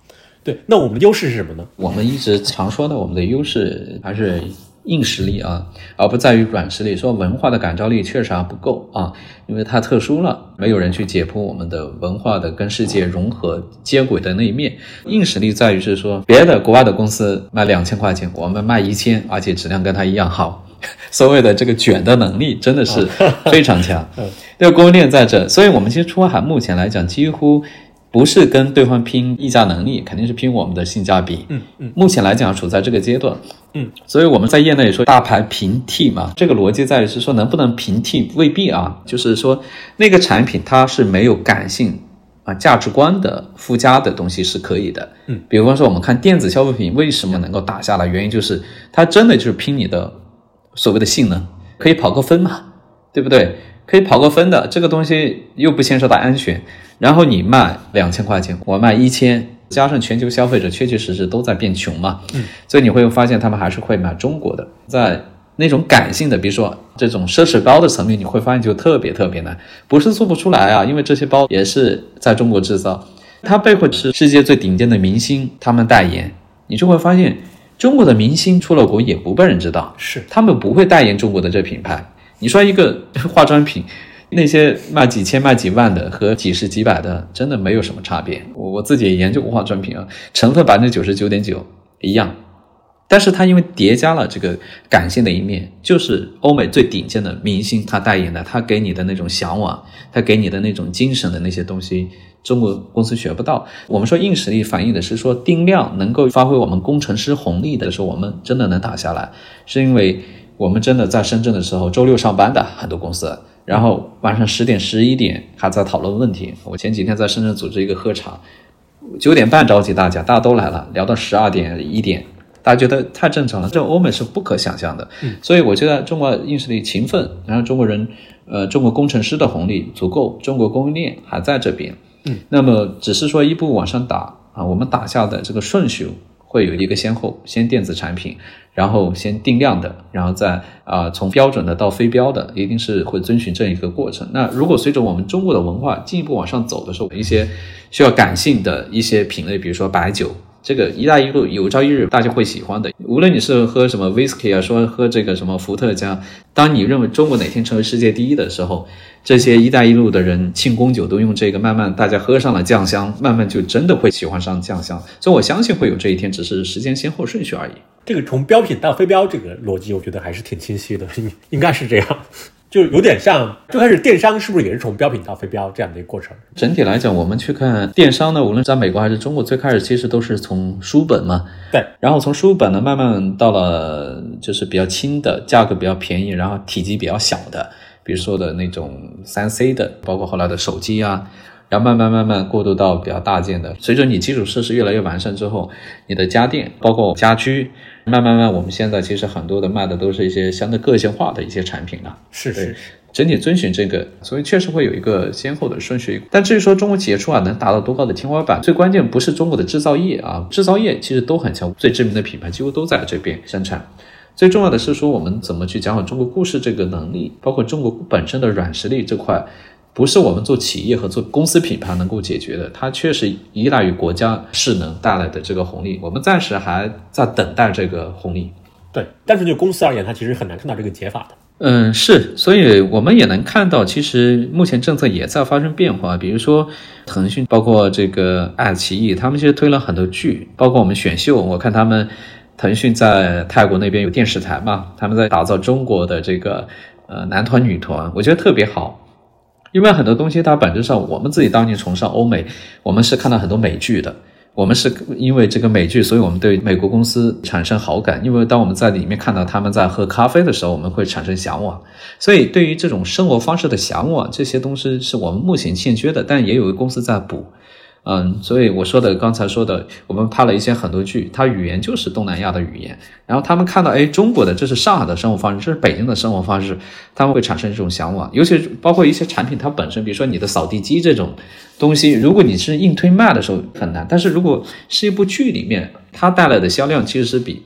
对，那我们的优势是什么呢？我们一直常说的，我们的优势还是。硬实力啊，而不在于软实力。说文化的感召力确实还不够啊，因为太特殊了，没有人去解剖我们的文化的跟世界融合接轨的那一面。硬实力在于是说，别的国外的公司卖两千块钱，我们卖一千，而且质量跟他一样好。所谓的这个卷的能力真的是非常强。这个供应链在这，所以我们其实出海目前来讲几乎。不是跟对方拼议价能力，肯定是拼我们的性价比。嗯嗯，目前来讲处在这个阶段。嗯，所以我们在业内说大牌平替嘛，这个逻辑在于是说能不能平替未必啊，就是说那个产品它是没有感性啊价值观的附加的东西是可以的。嗯，比方说我们看电子消费品为什么能够打下来，原因就是它真的就是拼你的所谓的性能，可以跑个分嘛，对不对？可以跑个分的这个东西又不牵涉到安全。然后你卖两千块钱，我卖一千，加上全球消费者确确实实都在变穷嘛，嗯，所以你会发现他们还是会买中国的，在那种感性的，比如说这种奢侈包的层面，你会发现就特别特别难，不是做不出来啊，因为这些包也是在中国制造，它背后是世界最顶尖的明星他们代言，你就会发现中国的明星出了国也不被人知道，是。他们不会代言中国的这品牌，你说一个化妆品。那些卖几千、卖几万的和几十几百的，真的没有什么差别。我我自己也研究过化妆品啊，成分百分之九十九点九一样，但是它因为叠加了这个感性的一面，就是欧美最顶尖的明星他代言的，他给你的那种向往，他给你的那种精神的那些东西，中国公司学不到。我们说硬实力反映的是说定量能够发挥我们工程师红利的时候，我们真的能打下来，是因为我们真的在深圳的时候周六上班的很多公司。然后晚上十点十一点还在讨论问题。我前几天在深圳组织一个喝茶，九点半召集大家，大家都来了，聊到十二点一点，大大家觉得太正常了，这欧美是不可想象的。所以我觉得中国硬实力勤奋，然后中国人，呃，中国工程师的红利足够，中国供应链还在这边。嗯，那么只是说一步往上打啊，我们打下的这个顺序会有一个先后，先电子产品，然后先定量的，然后再啊从标准的到非标的，一定是会遵循这样一个过程。那如果随着我们中国的文化进一步往上走的时候，一些需要感性的一些品类，比如说白酒。这个“一带一路”有朝一日大家会喜欢的。无论你是喝什么 whisky 啊，说喝这个什么伏特加，当你认为中国哪天成为世界第一的时候，这些“一带一路”的人庆功酒都用这个，慢慢大家喝上了酱香，慢慢就真的会喜欢上酱香。所以我相信会有这一天，只是时间先后顺序而已。这个从标品到非标这个逻辑，我觉得还是挺清晰的，应该是这样。就有点像最开始电商是不是也是从标品到非标这样的一个过程？整体来讲，我们去看电商呢，无论在美国还是中国，最开始其实都是从书本嘛，对，然后从书本呢，慢慢到了就是比较轻的，价格比较便宜，然后体积比较小的，比如说的那种三 C 的，包括后来的手机啊，然后慢慢慢慢过渡到比较大件的。随着你基础设施越来越完善之后，你的家电包括家居。慢慢慢，我们现在其实很多的卖的都是一些相对个性化的一些产品了。是是，整体遵循这个，所以确实会有一个先后的顺序。但至于说中国企业出海能达到多高的天花板，最关键不是中国的制造业啊，制造业其实都很强，最知名的品牌几乎都在这边生产。最重要的是说，我们怎么去讲好中国故事这个能力，包括中国本身的软实力这块。不是我们做企业和做公司品牌能够解决的，它确实依赖于国家势能带来的这个红利。我们暂时还在等待这个红利。对，但是就公司而言，它其实很难看到这个解法的。嗯，是，所以我们也能看到，其实目前政策也在发生变化。比如说，腾讯，包括这个爱奇艺，他们其实推了很多剧，包括我们选秀。我看他们腾讯在泰国那边有电视台嘛，他们在打造中国的这个呃男团女团，我觉得特别好。因为很多东西，它本质上，我们自己当年崇尚欧美，我们是看到很多美剧的。我们是因为这个美剧，所以我们对美国公司产生好感。因为当我们在里面看到他们在喝咖啡的时候，我们会产生向往。所以，对于这种生活方式的向往，这些东西是我们目前欠缺的，但也有公司在补。嗯，所以我说的刚才说的，我们拍了一些很多剧，它语言就是东南亚的语言，然后他们看到，哎，中国的这是上海的生活方式，这是北京的生活方式，他们会产生这种向往。尤其包括一些产品，它本身，比如说你的扫地机这种东西，如果你是硬推卖的时候很难，但是如果是一部剧里面，它带来的销量其实是比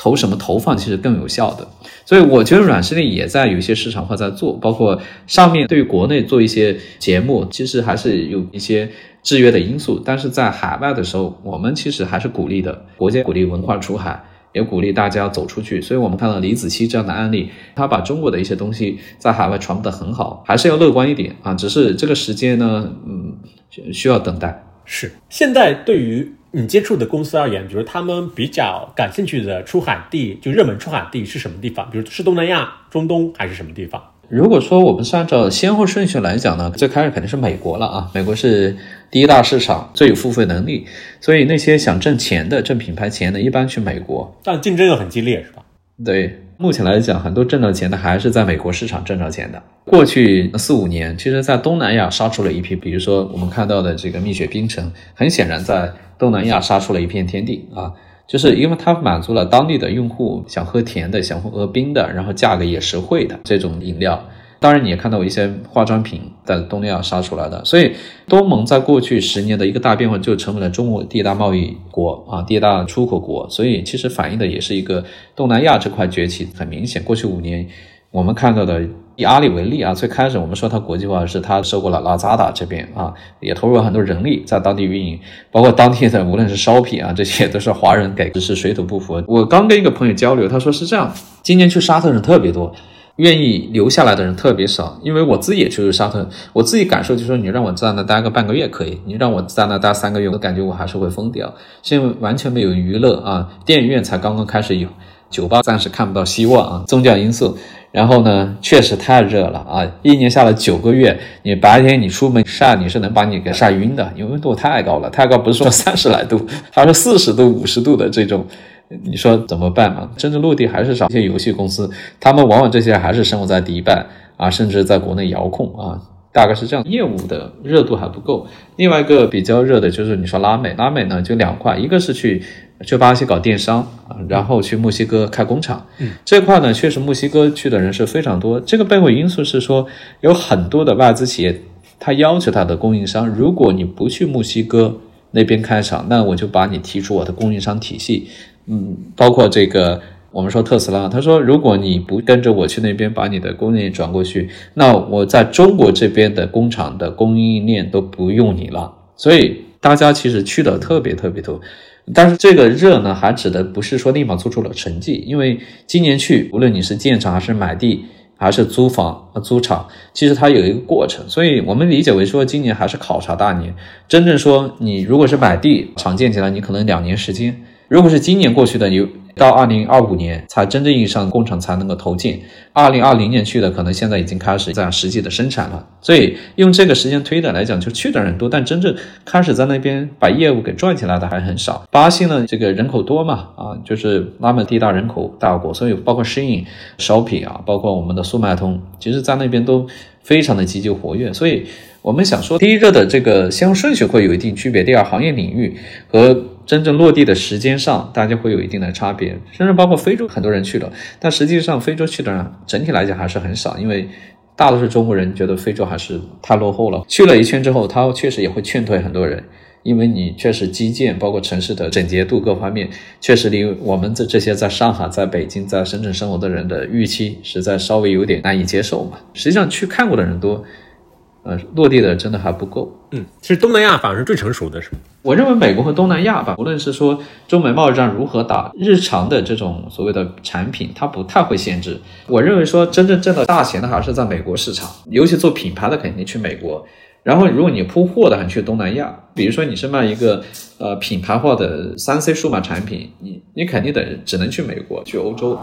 投什么投放其实更有效的。所以我觉得软实力也在有一些市场化在做，包括上面对于国内做一些节目，其实还是有一些。制约的因素，但是在海外的时候，我们其实还是鼓励的。国家鼓励文化出海，也鼓励大家走出去。所以，我们看到李子柒这样的案例，他把中国的一些东西在海外传播的很好，还是要乐观一点啊。只是这个时间呢，嗯，需要等待。是现在对于你接触的公司而言，比如他们比较感兴趣的出海地，就热门出海地是什么地方？比如是东南亚、中东还是什么地方？如果说我们是按照先后顺序来讲呢，最开始肯定是美国了啊，美国是第一大市场，最有付费能力，所以那些想挣钱的、挣品牌钱的，一般去美国。但竞争又很激烈，是吧？对，目前来讲，很多挣到钱的还是在美国市场挣到钱的。过去四五年，其实在东南亚杀出了一批，比如说我们看到的这个蜜雪冰城，很显然在东南亚杀出了一片天地啊。就是因为它满足了当地的用户想喝甜的、想喝冰的，然后价格也实惠的这种饮料。当然，你也看到一些化妆品在东南亚杀出来的。所以，东盟在过去十年的一个大变化，就成为了中国第一大贸易国啊，第一大出口国。所以，其实反映的也是一个东南亚这块崛起很明显。过去五年，我们看到的。以阿里为例啊，最开始我们说它国际化是它收购了拉扎达这边啊，也投入了很多人力在当地运营，包括当地的无论是 shopping 啊，这些都是华人给，只是水土不服。我刚跟一个朋友交流，他说是这样，今年去沙特人特别多，愿意留下来的人特别少。因为我自己也去沙特，我自己感受就说，你让我在那待个半个月可以，你让我在那待三个月，我感觉我还是会疯掉，因为完全没有娱乐啊，电影院才刚刚开始有，酒吧暂时看不到希望啊，宗教因素。然后呢，确实太热了啊！一年下来九个月，你白天你出门晒，你是能把你给晒晕的，因为温度太高了，太高不是说三十来度，它是四十度、五十度的这种，你说怎么办嘛？真正落地还是少一些游戏公司，他们往往这些还是生活在迪拜啊，甚至在国内遥控啊，大概是这样，业务的热度还不够。另外一个比较热的就是你说拉美，拉美呢就两块，一个是去。去巴西搞电商啊，然后去墨西哥开工厂。嗯，这块呢，确实墨西哥去的人是非常多。这个背后因素是说，有很多的外资企业，他要求他的供应商，如果你不去墨西哥那边开厂，那我就把你踢出我的供应商体系。嗯，包括这个。我们说特斯拉，他说如果你不跟着我去那边把你的供应链转过去，那我在中国这边的工厂的供应链都不用你了。所以大家其实去的特别特别多，但是这个热呢，还指的不是说立马做出了成绩，因为今年去，无论你是建厂还是买地还是租房租厂，其实它有一个过程。所以我们理解为说今年还是考察大年。真正说你如果是买地厂建起来，你可能两年时间；如果是今年过去的，你。到二零二五年才真正意义上工厂才能够投建，二零二零年去的可能现在已经开始在实际的生产了，所以用这个时间推的来讲，就去的人多，但真正开始在那边把业务给赚起来的还很少。巴西呢，这个人口多嘛，啊，就是拉美第一大人口大国，所以包括适应、烧品啊，包括我们的速卖通，其实在那边都非常的积极活跃。所以我们想说，第一个的这个先后顺序会有一定区别，第二行业领域和。真正落地的时间上，大家会有一定的差别，甚至包括非洲很多人去了，但实际上非洲去的人整体来讲还是很少，因为大多数中国人觉得非洲还是太落后了。去了一圈之后，他确实也会劝退很多人，因为你确实基建包括城市的整洁度各方面，确实离我们这这些在上海、在北京、在深圳生活的人的预期实在稍微有点难以接受嘛。实际上去看过的人多。呃，落地的真的还不够。嗯，其实东南亚反而是最成熟的，是吗？我认为美国和东南亚吧，无论是说中美贸易战如何打，日常的这种所谓的产品，它不太会限制。我认为说真正挣到大钱的还是在美国市场，尤其做品牌的肯定去美国。然后如果你铺货的，还去东南亚。比如说你是卖一个呃品牌化的三 C 数码产品，你你肯定得只能去美国、去欧洲。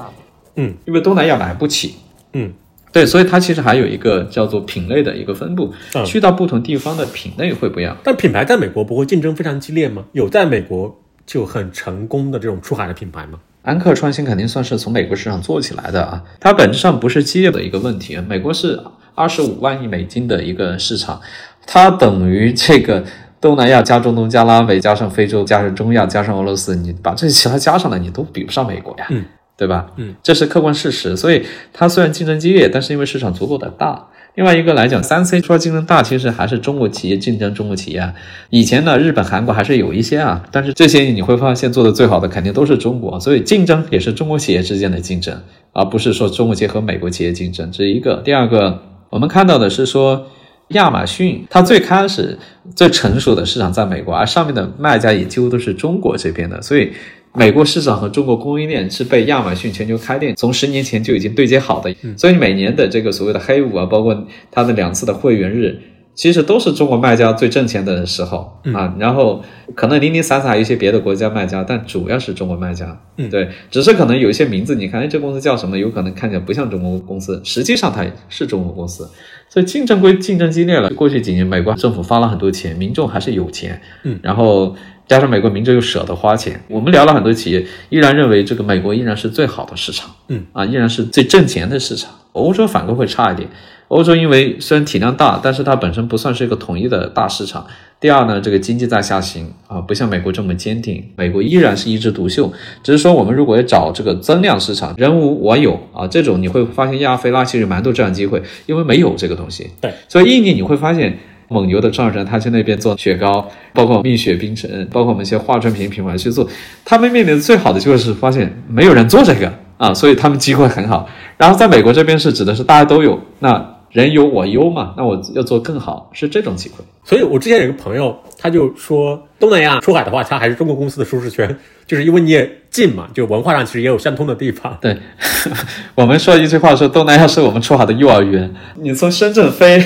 嗯，因为东南亚买不起。嗯。对，所以它其实还有一个叫做品类的一个分布，去到不同地方的品类会不一样。但品牌在美国不会竞争非常激烈吗？有在美国就很成功的这种出海的品牌吗？安克创新肯定算是从美国市场做起来的啊，它本质上不是激烈的一个问题。美国是二十五万亿美金的一个市场，它等于这个东南亚加中东加拉美加上非洲加上中亚加上俄罗斯，你把这些其他加上来，你都比不上美国呀。嗯。对吧？嗯，这是客观事实。所以它虽然竞争激烈，但是因为市场足够的大。另外一个来讲，三 C 说竞争大，其实还是中国企业竞争中国企业。以前呢，日本、韩国还是有一些啊，但是这些你会发现做的最好的肯定都是中国。所以竞争也是中国企业之间的竞争，而不是说中国企业和美国企业竞争。这是一个。第二个，我们看到的是说，亚马逊它最开始最成熟的市场在美国，而上面的卖家也几乎都是中国这边的，所以。美国市场和中国供应链是被亚马逊全球开店从十年前就已经对接好的，所以每年的这个所谓的黑五啊，包括它的两次的会员日，其实都是中国卖家最挣钱的时候啊。然后可能零零散散有一些别的国家卖家，但主要是中国卖家。嗯，对，只是可能有一些名字，你看，哎，这公司叫什么？有可能看起来不像中国公司，实际上它是中国公司。所以竞争归竞争激烈了。过去几年，美国政府发了很多钱，民众还是有钱。嗯，然后。加上美国民众又舍得花钱，我们聊了很多企业，依然认为这个美国依然是最好的市场，嗯啊，依然是最挣钱的市场。欧洲反而会差一点，欧洲因为虽然体量大，但是它本身不算是一个统一的大市场。第二呢，这个经济在下行啊，不像美国这么坚定，美国依然是一枝独秀。只是说我们如果要找这个增量市场，人无我有啊，这种你会发现亚非拉其实蛮多这样机会，因为没有这个东西。对，所以印尼你会发现。蒙牛的创始人，他去那边做雪糕，包括蜜雪冰城，包括我们一些化妆品品牌去做，他们面临的最好的就是发现没有人做这个啊，所以他们机会很好。然后在美国这边是指的是大家都有，那人有我优嘛，那我要做更好，是这种机会。所以我之前有个朋友，他就说东南亚出海的话，他还是中国公司的舒适圈，就是因为你也近嘛，就文化上其实也有相通的地方。对，我们说一句话说，东南亚是我们出海的幼儿园，你从深圳飞。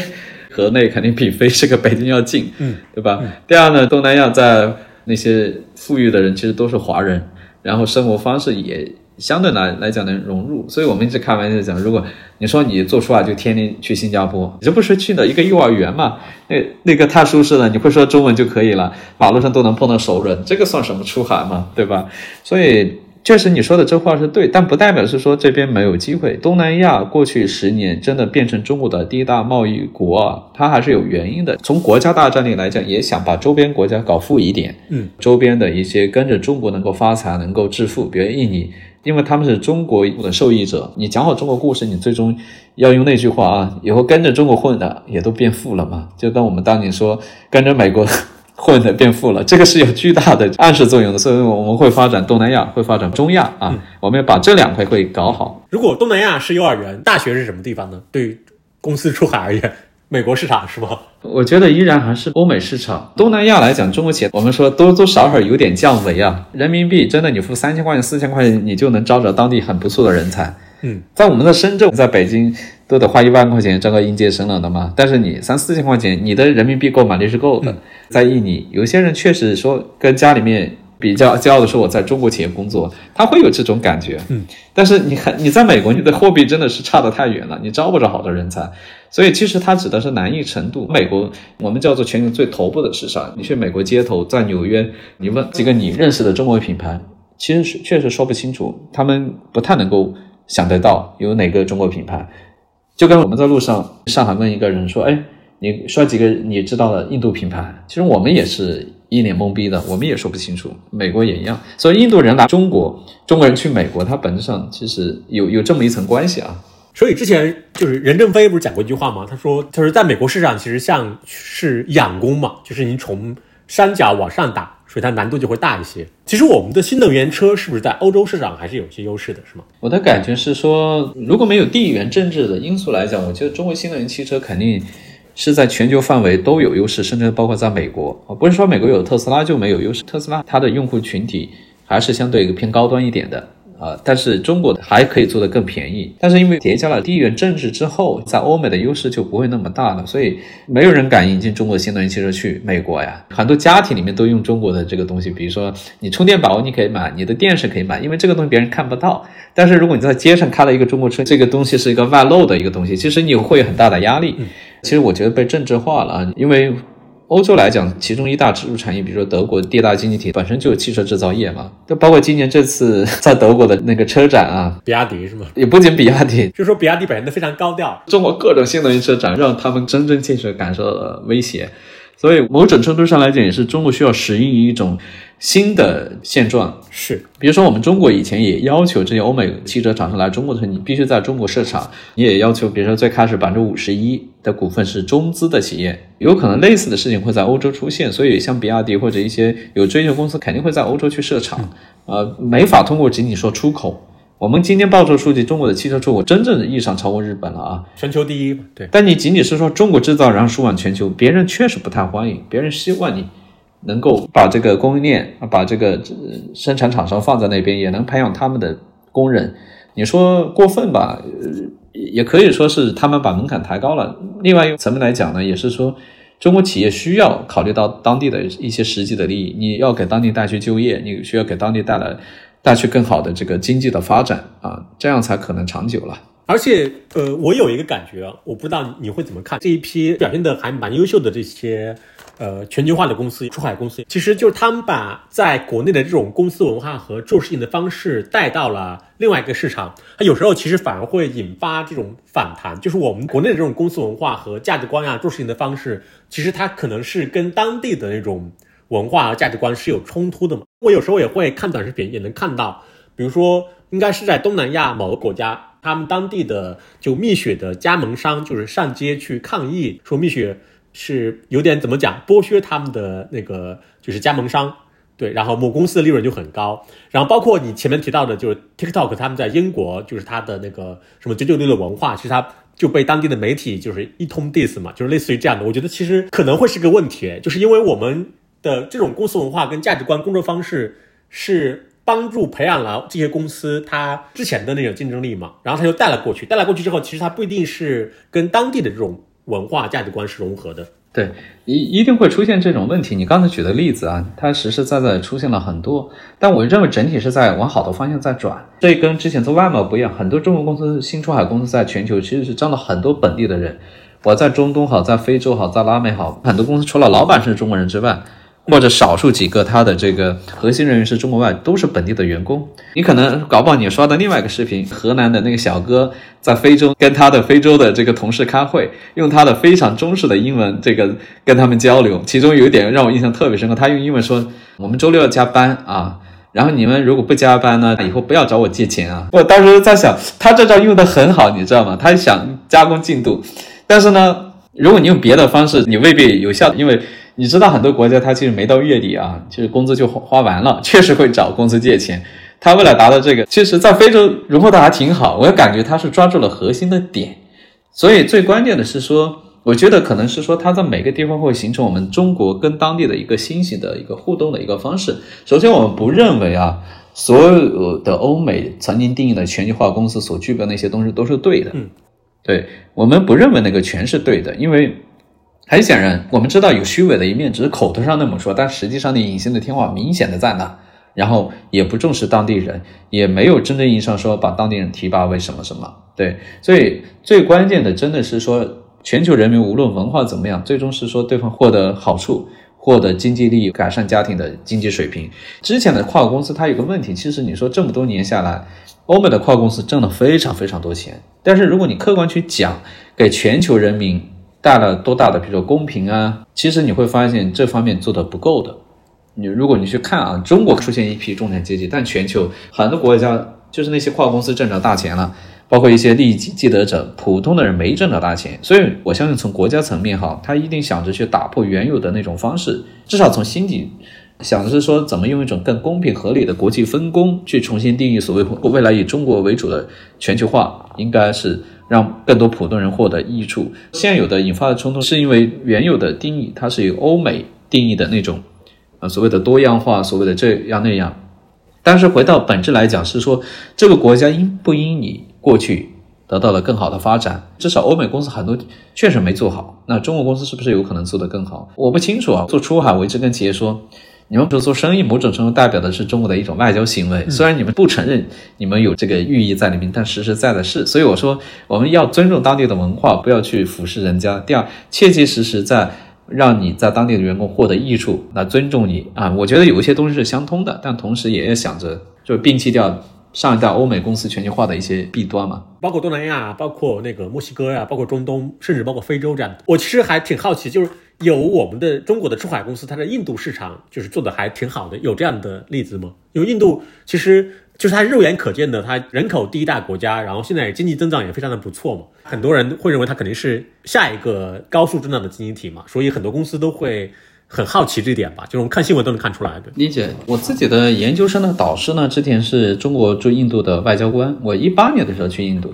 河内肯定比飞这个北京要近，嗯，对吧？第二呢，东南亚在那些富裕的人其实都是华人，然后生活方式也相对来来讲能融入，所以我们一直开玩笑讲，如果你说你做出来就天天去新加坡，你这不是去的一个幼儿园嘛？那那个太舒适了，你会说中文就可以了，马路上都能碰到熟人，这个算什么出海嘛？对吧？所以确实你说的这话是对，但不代表是说这边没有机会。东南亚过去十年真的变成中国的第一大贸易国啊，它还是有原因的。从国家大战略来讲，也想把周边国家搞富一点，嗯，周边的一些跟着中国能够发财、能够致富，比如印尼，因为他们是中国的受益者。你讲好中国故事，你最终要用那句话啊，以后跟着中国混的也都变富了嘛，就跟我们当年说跟着美国。混的变富了，这个是有巨大的暗示作用的，所以我们会发展东南亚，会发展中亚啊，我们要把这两块会搞好。如果东南亚是幼儿园，大学是什么地方呢？对于公司出海而言，美国市场是吧？我觉得依然还是欧美市场。东南亚来讲，中国企业我们说多多少少有点降维啊。人民币真的，你付三千块钱、四千块钱，你就能招着当地很不错的人才。嗯，在我们的深圳，在北京。都得花一万块钱招个应届生了的嘛，但是你三四千块钱，你的人民币购买力是够的。在印尼，有些人确实说跟家里面比较骄傲的说我在中国企业工作，他会有这种感觉。嗯，但是你看你在美国，你的货币真的是差得太远了，你招不着好的人才。所以其实它指的是难易程度。美国我们叫做全球最头部的市场，你去美国街头，在纽约，你问几个你认识的中国品牌，其实是确实说不清楚，他们不太能够想得到有哪个中国品牌。就跟我们在路上，上海问一个人说：“哎，你说几个你知道的印度品牌？”其实我们也是一脸懵逼的，我们也说不清楚。美国也一样，所以印度人来中国，中国人去美国，它本质上其实有有这么一层关系啊。所以之前就是任正非不是讲过一句话吗？他说：“他说在美国市场其实像是养功嘛，就是你从山脚往上打。”所以它难度就会大一些。其实我们的新能源车是不是在欧洲市场还是有些优势的，是吗？我的感觉是说，如果没有地缘政治的因素来讲，我觉得中国新能源汽车肯定是在全球范围都有优势，甚至包括在美国啊，不是说美国有特斯拉就没有优势。特斯拉它的用户群体还是相对一个偏高端一点的。啊，但是中国还可以做得更便宜，但是因为叠加了地缘政治之后，在欧美的优势就不会那么大了，所以没有人敢引进中国新能源汽车去美国呀。很多家庭里面都用中国的这个东西，比如说你充电宝你可以买，你的电视可以买，因为这个东西别人看不到。但是如果你在街上开了一个中国车，这个东西是一个外露的一个东西，其实你会有很大的压力。其实我觉得被政治化了啊，因为。欧洲来讲，其中一大支柱产业，比如说德国第二大经济体本身就有汽车制造业嘛，就包括今年这次 在德国的那个车展啊，比亚迪是吗？也不仅比亚迪，就说比亚迪表现的非常高调，中国各种新能源车展让他们真真切切感受了威胁。所以某种程度上来讲，也是中国需要适应一种新的现状。是，比如说我们中国以前也要求这些欧美汽车厂商来中国的时候，你必须在中国设厂。你也要求，比如说最开始百分之五十一的股份是中资的企业，有可能类似的事情会在欧洲出现。所以像比亚迪或者一些有追求公司，肯定会在欧洲去设厂。呃，没法通过仅仅说出口。我们今天报出数据，中国的汽车出口真正意义上超过日本了啊，全球第一。对，但你仅仅是说中国制造，然后输往全球，别人确实不太欢迎，别人希望你能够把这个供应链啊，把这个生产厂商放在那边，也能培养他们的工人。你说过分吧？呃，也可以说是他们把门槛抬高了。另外一个层面来讲呢，也是说中国企业需要考虑到当地的一些实际的利益，你要给当地带去就业，你需要给当地带来。带去更好的这个经济的发展啊，这样才可能长久了。而且，呃，我有一个感觉，我不知道你会怎么看这一批表现的还蛮优秀的这些，呃，全球化的公司、出海公司，其实就是他们把在国内的这种公司文化和做事情的方式带到了另外一个市场。它有时候其实反而会引发这种反弹，就是我们国内的这种公司文化和价值观呀、做事情的方式，其实它可能是跟当地的那种。文化和价值观是有冲突的嘛？我有时候也会看短视频，也能看到，比如说，应该是在东南亚某个国家，他们当地的就蜜雪的加盟商就是上街去抗议，说蜜雪是有点怎么讲，剥削他们的那个就是加盟商，对，然后某公司的利润就很高，然后包括你前面提到的，就是 TikTok 他们在英国就是他的那个什么九九六的文化，其实他就被当地的媒体就是一通 diss 嘛，就是类似于这样的，我觉得其实可能会是个问题，就是因为我们。的这种公司文化跟价值观、工作方式是帮助培养了这些公司它之前的那种竞争力嘛，然后它就带了过去，带了过去之后，其实它不一定是跟当地的这种文化价值观是融合的。对，一一定会出现这种问题。你刚才举的例子啊，它实实在在出现了很多，但我认为整体是在往好的方向在转。这跟之前做外贸不一样，很多中国公司、新出海公司在全球其实是招了很多本地的人。我在中东好，在非洲好，在拉美好，很多公司除了老板是中国人之外。或者少数几个他的这个核心人员是中国外，都是本地的员工。你可能搞不好你刷到另外一个视频，河南的那个小哥在非洲跟他的非洲的这个同事开会，用他的非常中式的英文这个跟他们交流。其中有一点让我印象特别深刻，他用英文说：“我们周六要加班啊，然后你们如果不加班呢，以后不要找我借钱啊。”我当时在想，他这招用的很好，你知道吗？他想加工进度，但是呢，如果你用别的方式，你未必有效，因为。你知道很多国家，它其实没到月底啊，其实工资就花花完了，确实会找公司借钱。他为了达到这个，其实，在非洲融合的还挺好，我感觉他是抓住了核心的点。所以最关键的是说，我觉得可能是说他在每个地方会形成我们中国跟当地的一个新型的一个互动的一个方式。首先，我们不认为啊，所有的欧美曾经定义的全球化公司所具备那些东西都是对的。嗯，对我们不认为那个全是对的，因为。很显然，我们知道有虚伪的一面，只是口头上那么说，但实际上的隐形的天花明显的在那。然后也不重视当地人，也没有真正意义上说把当地人提拔为什么什么。对，所以最关键的真的是说，全球人民无论文化怎么样，最终是说对方获得好处，获得经济利益，改善家庭的经济水平。之前的跨国公司它有个问题，其实你说这么多年下来，欧美的跨国公司挣了非常非常多钱，但是如果你客观去讲，给全球人民。带了多大的，比如说公平啊，其实你会发现这方面做的不够的。你如果你去看啊，中国出现一批中产阶级，但全球很多国家就是那些跨国公司挣着大钱了，包括一些利益既得者，普通的人没挣着大钱。所以我相信从国家层面哈，他一定想着去打破原有的那种方式，至少从心底想的是说，怎么用一种更公平合理的国际分工去重新定义所谓未来以中国为主的全球化，应该是。让更多普通人获得益处。现有的引发的冲突，是因为原有的定义它是由欧美定义的那种，呃，所谓的多样化，所谓的这样那样。但是回到本质来讲，是说这个国家应不应你过去得到了更好的发展？至少欧美公司很多确实没做好。那中国公司是不是有可能做得更好？我不清楚啊。做出海，我一直跟企业说。你们不是做生意，某种程度代表的是中国的一种外交行为。虽然你们不承认你们有这个寓意在里面，但实实在在是。所以我说，我们要尊重当地的文化，不要去俯视人家。第二，切切实实在让你在当地的员工获得益处，那尊重你啊。我觉得有一些东西是相通的，但同时也要想着，就摒弃掉上一代欧美公司全球化的一些弊端嘛。包括东南亚，包括那个墨西哥呀，包括中东，甚至包括非洲这样。我其实还挺好奇，就是。有我们的中国的出海公司，它在印度市场就是做的还挺好的，有这样的例子吗？因为印度其实就是它肉眼可见的，它人口第一大国家，然后现在经济增长也非常的不错嘛。很多人会认为它肯定是下一个高速增长的经济体嘛，所以很多公司都会很好奇这点吧，就是我们看新闻都能看出来的。理解，我自己的研究生的导师呢，之前是中国驻印度的外交官，我一八年的时候去印度，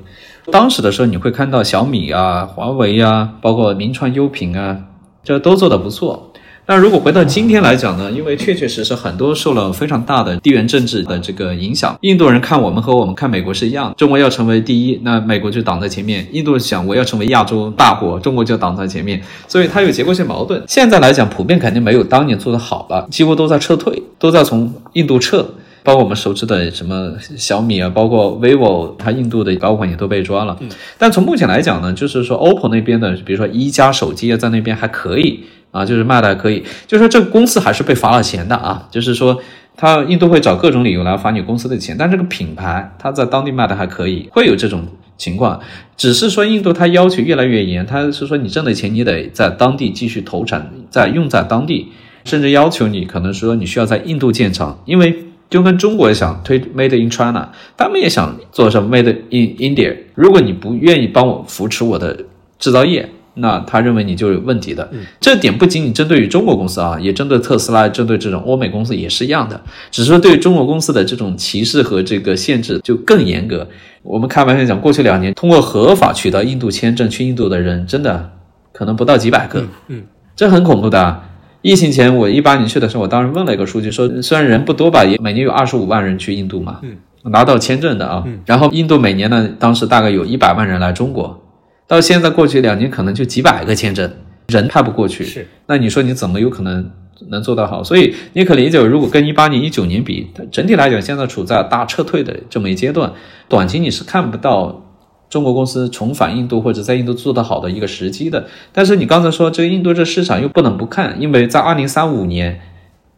当时的时候你会看到小米啊、华为啊，包括名创优品啊。这都做得不错。那如果回到今天来讲呢？因为确确实实很多受了非常大的地缘政治的这个影响。印度人看我们和我们看美国是一样，中国要成为第一，那美国就挡在前面；印度想我要成为亚洲大国，中国就挡在前面。所以它有结构性矛盾。现在来讲，普遍肯定没有当年做得好了，几乎都在撤退，都在从印度撤。包括我们熟知的什么小米啊，包括 vivo，它印度的高管也都被抓了。但从目前来讲呢，就是说 OPPO 那边的，比如说一加手机啊，在那边还可以啊，就是卖的还可以。就是说这个公司还是被罚了钱的啊，就是说他印度会找各种理由来罚你公司的钱，但这个品牌它在当地卖的还可以，会有这种情况。只是说印度它要求越来越严，它是说你挣的钱你得在当地继续投产，在用在当地，甚至要求你可能说你需要在印度建厂，因为。就跟中国想推 Made in China，他们也想做什么 Made in India。如果你不愿意帮我扶持我的制造业，那他认为你就有问题的。这点不仅仅针对于中国公司啊，也针对特斯拉，针对这种欧美公司也是一样的。只是说对中国公司的这种歧视和这个限制就更严格。我们开玩笑讲，过去两年通过合法取得印度签证去印度的人，真的可能不到几百个。嗯，这很恐怖的。疫情前，我一八年去的时候，我当时问了一个数据，说虽然人不多吧，也每年有二十五万人去印度嘛，嗯，拿到签证的啊，然后印度每年呢，当时大概有一百万人来中国，到现在过去两年，可能就几百个签证，人派不过去，是，那你说你怎么有可能能做到好？所以你可理解，如果跟一八年、一九年比，整体来讲，现在处在大撤退的这么一阶段，短期你是看不到。中国公司重返印度或者在印度做得好的一个时机的，但是你刚才说这个印度这市场又不能不看，因为在二零三五年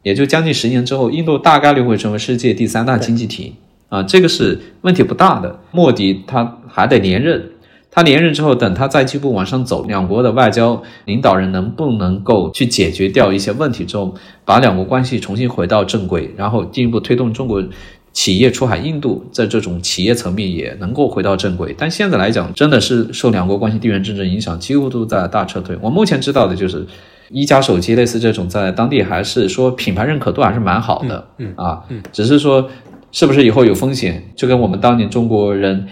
也就将近十年之后，印度大概率会成为世界第三大经济体啊，这个是问题不大的。莫迪他还得连任，他连任之后，等他再进一步往上走，两国的外交领导人能不能够去解决掉一些问题之后，把两国关系重新回到正轨，然后进一步推动中国企业出海印度，在这种企业层面也能够回到正轨。但现在来讲，真的是受两国关系地缘政治影响，几乎都在大撤退。我目前知道的就是。一加手机类似这种，在当地还是说品牌认可度还是蛮好的，嗯啊，只是说是不是以后有风险，就跟我们当年中国人。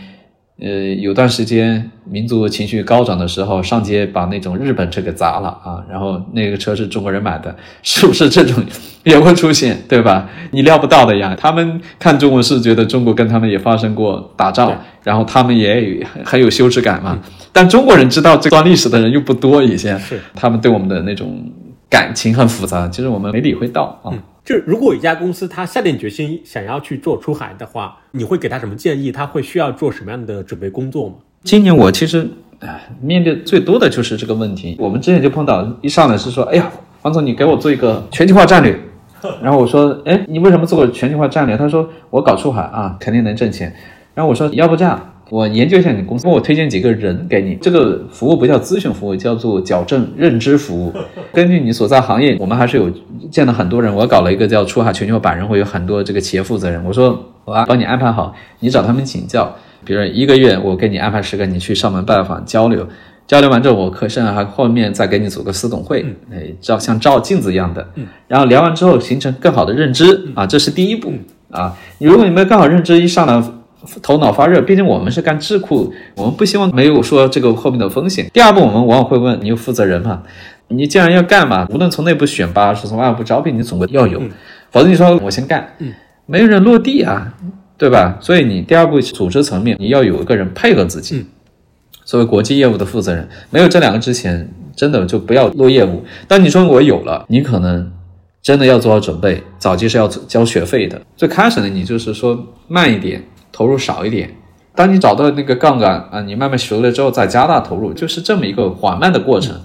呃，有段时间民族情绪高涨的时候，上街把那种日本车给砸了啊，然后那个车是中国人买的，是不是这种也会出现，对吧？你料不到的呀。他们看中国是觉得中国跟他们也发生过打仗，然后他们也很有羞耻感嘛。但中国人知道这段历史的人又不多，以前是他们对我们的那种感情很复杂，其实我们没理会到啊。就如果一家公司他下定决心想要去做出海的话，你会给他什么建议？他会需要做什么样的准备工作吗？今年我其实，哎，面对最多的就是这个问题。我们之前就碰到，一上来是说，哎呀，黄总，你给我做一个全球化战略。然后我说，哎，你为什么做个全球化战略？他说，我搞出海啊，肯定能挣钱。然后我说，要不这样。我研究一下你公司，帮我推荐几个人给你。这个服务不叫咨询服务，叫做矫正认知服务。根据你所在行业，我们还是有见了很多人。我搞了一个叫出海全球百人会，有很多这个企业负责人。我说我帮你安排好，你找他们请教。比如一个月我给你安排十个，你去上门拜访交流，交流完之后我可甚至还后面再给你组个私董会，哎，照像照镜子一样的。然后聊完之后形成更好的认知啊，这是第一步啊。你如果你没有更好认知，一上来。头脑发热，毕竟我们是干智库，我们不希望没有说这个后面的风险。第二步，我们往往会问你有负责人吗？你既然要干嘛，无论从内部选拔还是从外部招聘，你总归要有，否则你说我先干，没有人落地啊，对吧？所以你第二步组织层面，你要有一个人配合自己，作为国际业务的负责人，没有这两个之前，真的就不要落业务。但你说我有了，你可能真的要做好准备，早期是要交学费的。最开始呢，你就是说慢一点。投入少一点，当你找到那个杠杆啊，你慢慢熟了之后再加大投入，就是这么一个缓慢的过程。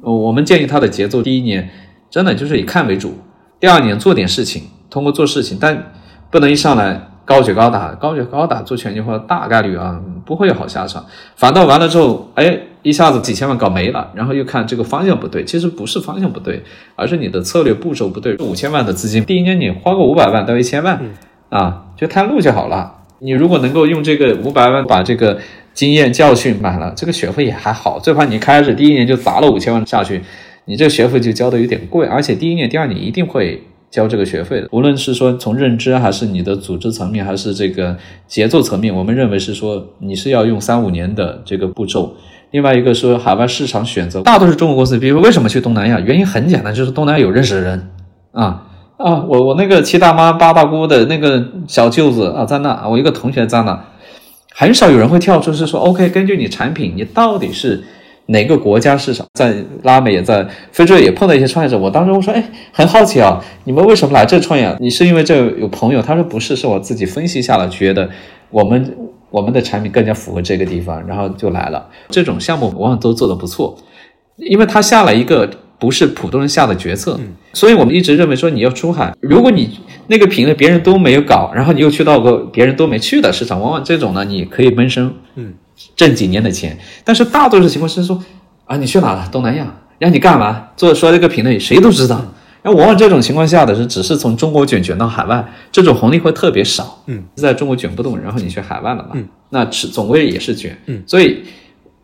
我们建议他的节奏，第一年真的就是以看为主，第二年做点事情，通过做事情，但不能一上来高举高打，高举高打做全球化大概率啊不会有好下场，反倒完了之后，哎，一下子几千万搞没了，然后又看这个方向不对，其实不是方向不对，而是你的策略步骤不对。五千万的资金，第一年你花个五百万到一千万啊，就探路就好了。你如果能够用这个五百万把这个经验教训买了，这个学费也还好。最怕你开始第一年就砸了五千万下去，你这个学费就交的有点贵，而且第一年、第二年一定会交这个学费的。无论是说从认知还是你的组织层面，还是这个节奏层面，我们认为是说你是要用三五年的这个步骤。另外一个说海外市场选择，大多数中国公司。比如为什么去东南亚？原因很简单，就是东南亚有认识的人啊。啊，我我那个七大妈八大姑的那个小舅子啊，在那，我一个同学在那，很少有人会跳出是说，OK，根据你产品，你到底是哪个国家市场？在拉美也在非洲也碰到一些创业者，我当时我说，哎，很好奇啊，你们为什么来这创业？你是因为这有朋友？他说不是，是我自己分析下来，觉得我们我们的产品更加符合这个地方，然后就来了。这种项目往往都做得不错，因为他下了一个。不是普通人下的决策，所以我们一直认为说你要出海，如果你那个品类别人都没有搞，然后你又去到个别人都没去的市场，往往这种呢，你可以闷声，嗯，挣几年的钱。但是大多数情况是说，啊，你去哪了？东南亚，让你干嘛？做说这个品类谁都知道。那往往这种情况下的是，只是从中国卷卷到海外，这种红利会特别少。嗯，在中国卷不动，然后你去海外了嘛？嗯，那是总归也是卷。嗯，所以。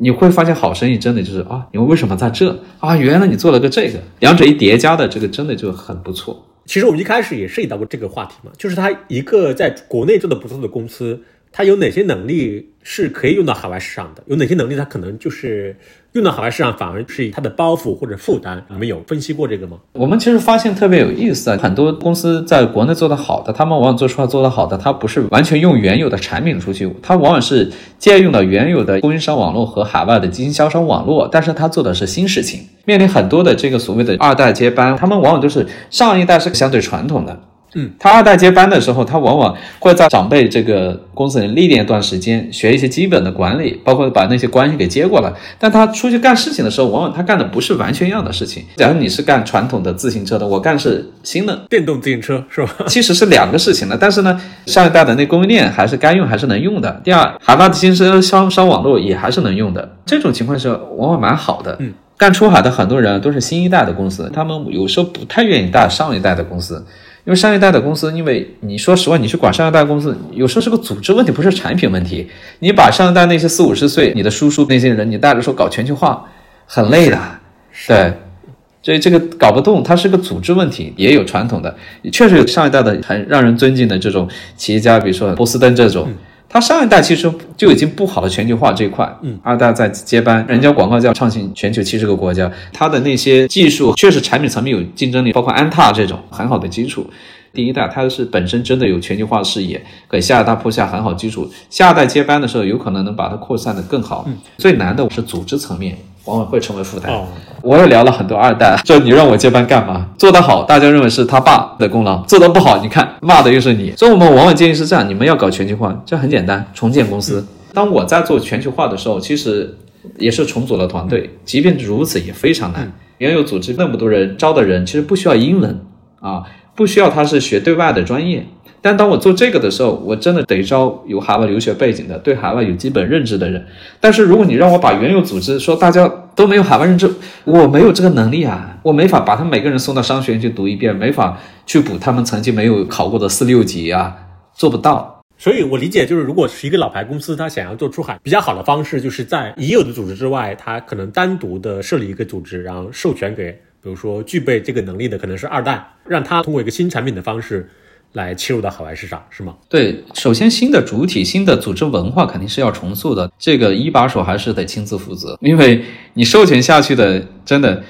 你会发现好生意真的就是啊，你们为什么在这啊？原来你做了个这个，两者一叠加的这个真的就很不错。其实我们一开始也涉及到过这个话题嘛，就是它一个在国内做的不错的公司，它有哪些能力是可以用到海外市场的？有哪些能力它可能就是。用到海外市场反而是它的包袱或者负担，你们有分析过这个吗？我们其实发现特别有意思啊，很多公司在国内做得好的，他们往往做出来做得好的，它不是完全用原有的产品出去，它往往是借用了原有的供应商网络和海外的经销商网络，但是它做的是新事情。面临很多的这个所谓的二代接班，他们往往都是上一代是相对传统的，嗯，他二代接班的时候，他往往会在长辈这个公司里历练一段时间，学一些基本的管理，包括把那些关系给接过来。但他出去干事情的时候，往往他干的不是完全一样的事情。假如你是干传统的自行车的，我干是新的电动自行车是吧？其实是两个事情的。但是呢，上一代的那供应链还是该用还是能用的。第二，海外的新生商商网络也还是能用的。这种情况是往往蛮好的。嗯。干出海的很多人都是新一代的公司，他们有时候不太愿意带上一代的公司，因为上一代的公司，因为你说实话，你去管上一代公司，有时候是个组织问题，不是产品问题。你把上一代那些四五十岁你的叔叔那些人，你带着说搞全球化，很累的，对，所以这个搞不动，它是个组织问题。也有传统的，确实有上一代的很让人尊敬的这种企业家，比如说波司登这种。他上一代其实就已经不好了全球化这一块，嗯，二代在接班，人家广告叫畅行全球七十个国家，他的那些技术确实产品层面有竞争力，包括安踏这种很好的基础。第一代它是本身真的有全球化视野，给下一代铺下很好基础，下一代接班的时候有可能能把它扩散的更好。最难的是组织层面。往往会成为负担。我也聊了很多二代，就你让我接班干嘛？做得好，大家认为是他爸的功劳；做得不好，你看骂的又是你。所以我们往往建议是这样：你们要搞全球化，这很简单，重建公司。当我在做全球化的时候，其实也是重组了团队，即便如此也非常难。原有组织那么多人招的人，其实不需要英文啊，不需要他是学对外的专业。但当我做这个的时候，我真的得招有海外留学背景的，对海外有基本认知的人。但是如果你让我把原有组织说大家都没有海外认知，我没有这个能力啊，我没法把他们每个人送到商学院去读一遍，没法去补他们曾经没有考过的四六级啊，做不到。所以我理解就是，如果是一个老牌公司，他想要做出海，比较好的方式就是在已有的组织之外，他可能单独的设立一个组织，然后授权给，比如说具备这个能力的可能是二代，让他通过一个新产品的方式。来切入到海外市场是吗？对，首先新的主体、新的组织文化肯定是要重塑的，这个一把手还是得亲自负责，因为你授权下去的真的，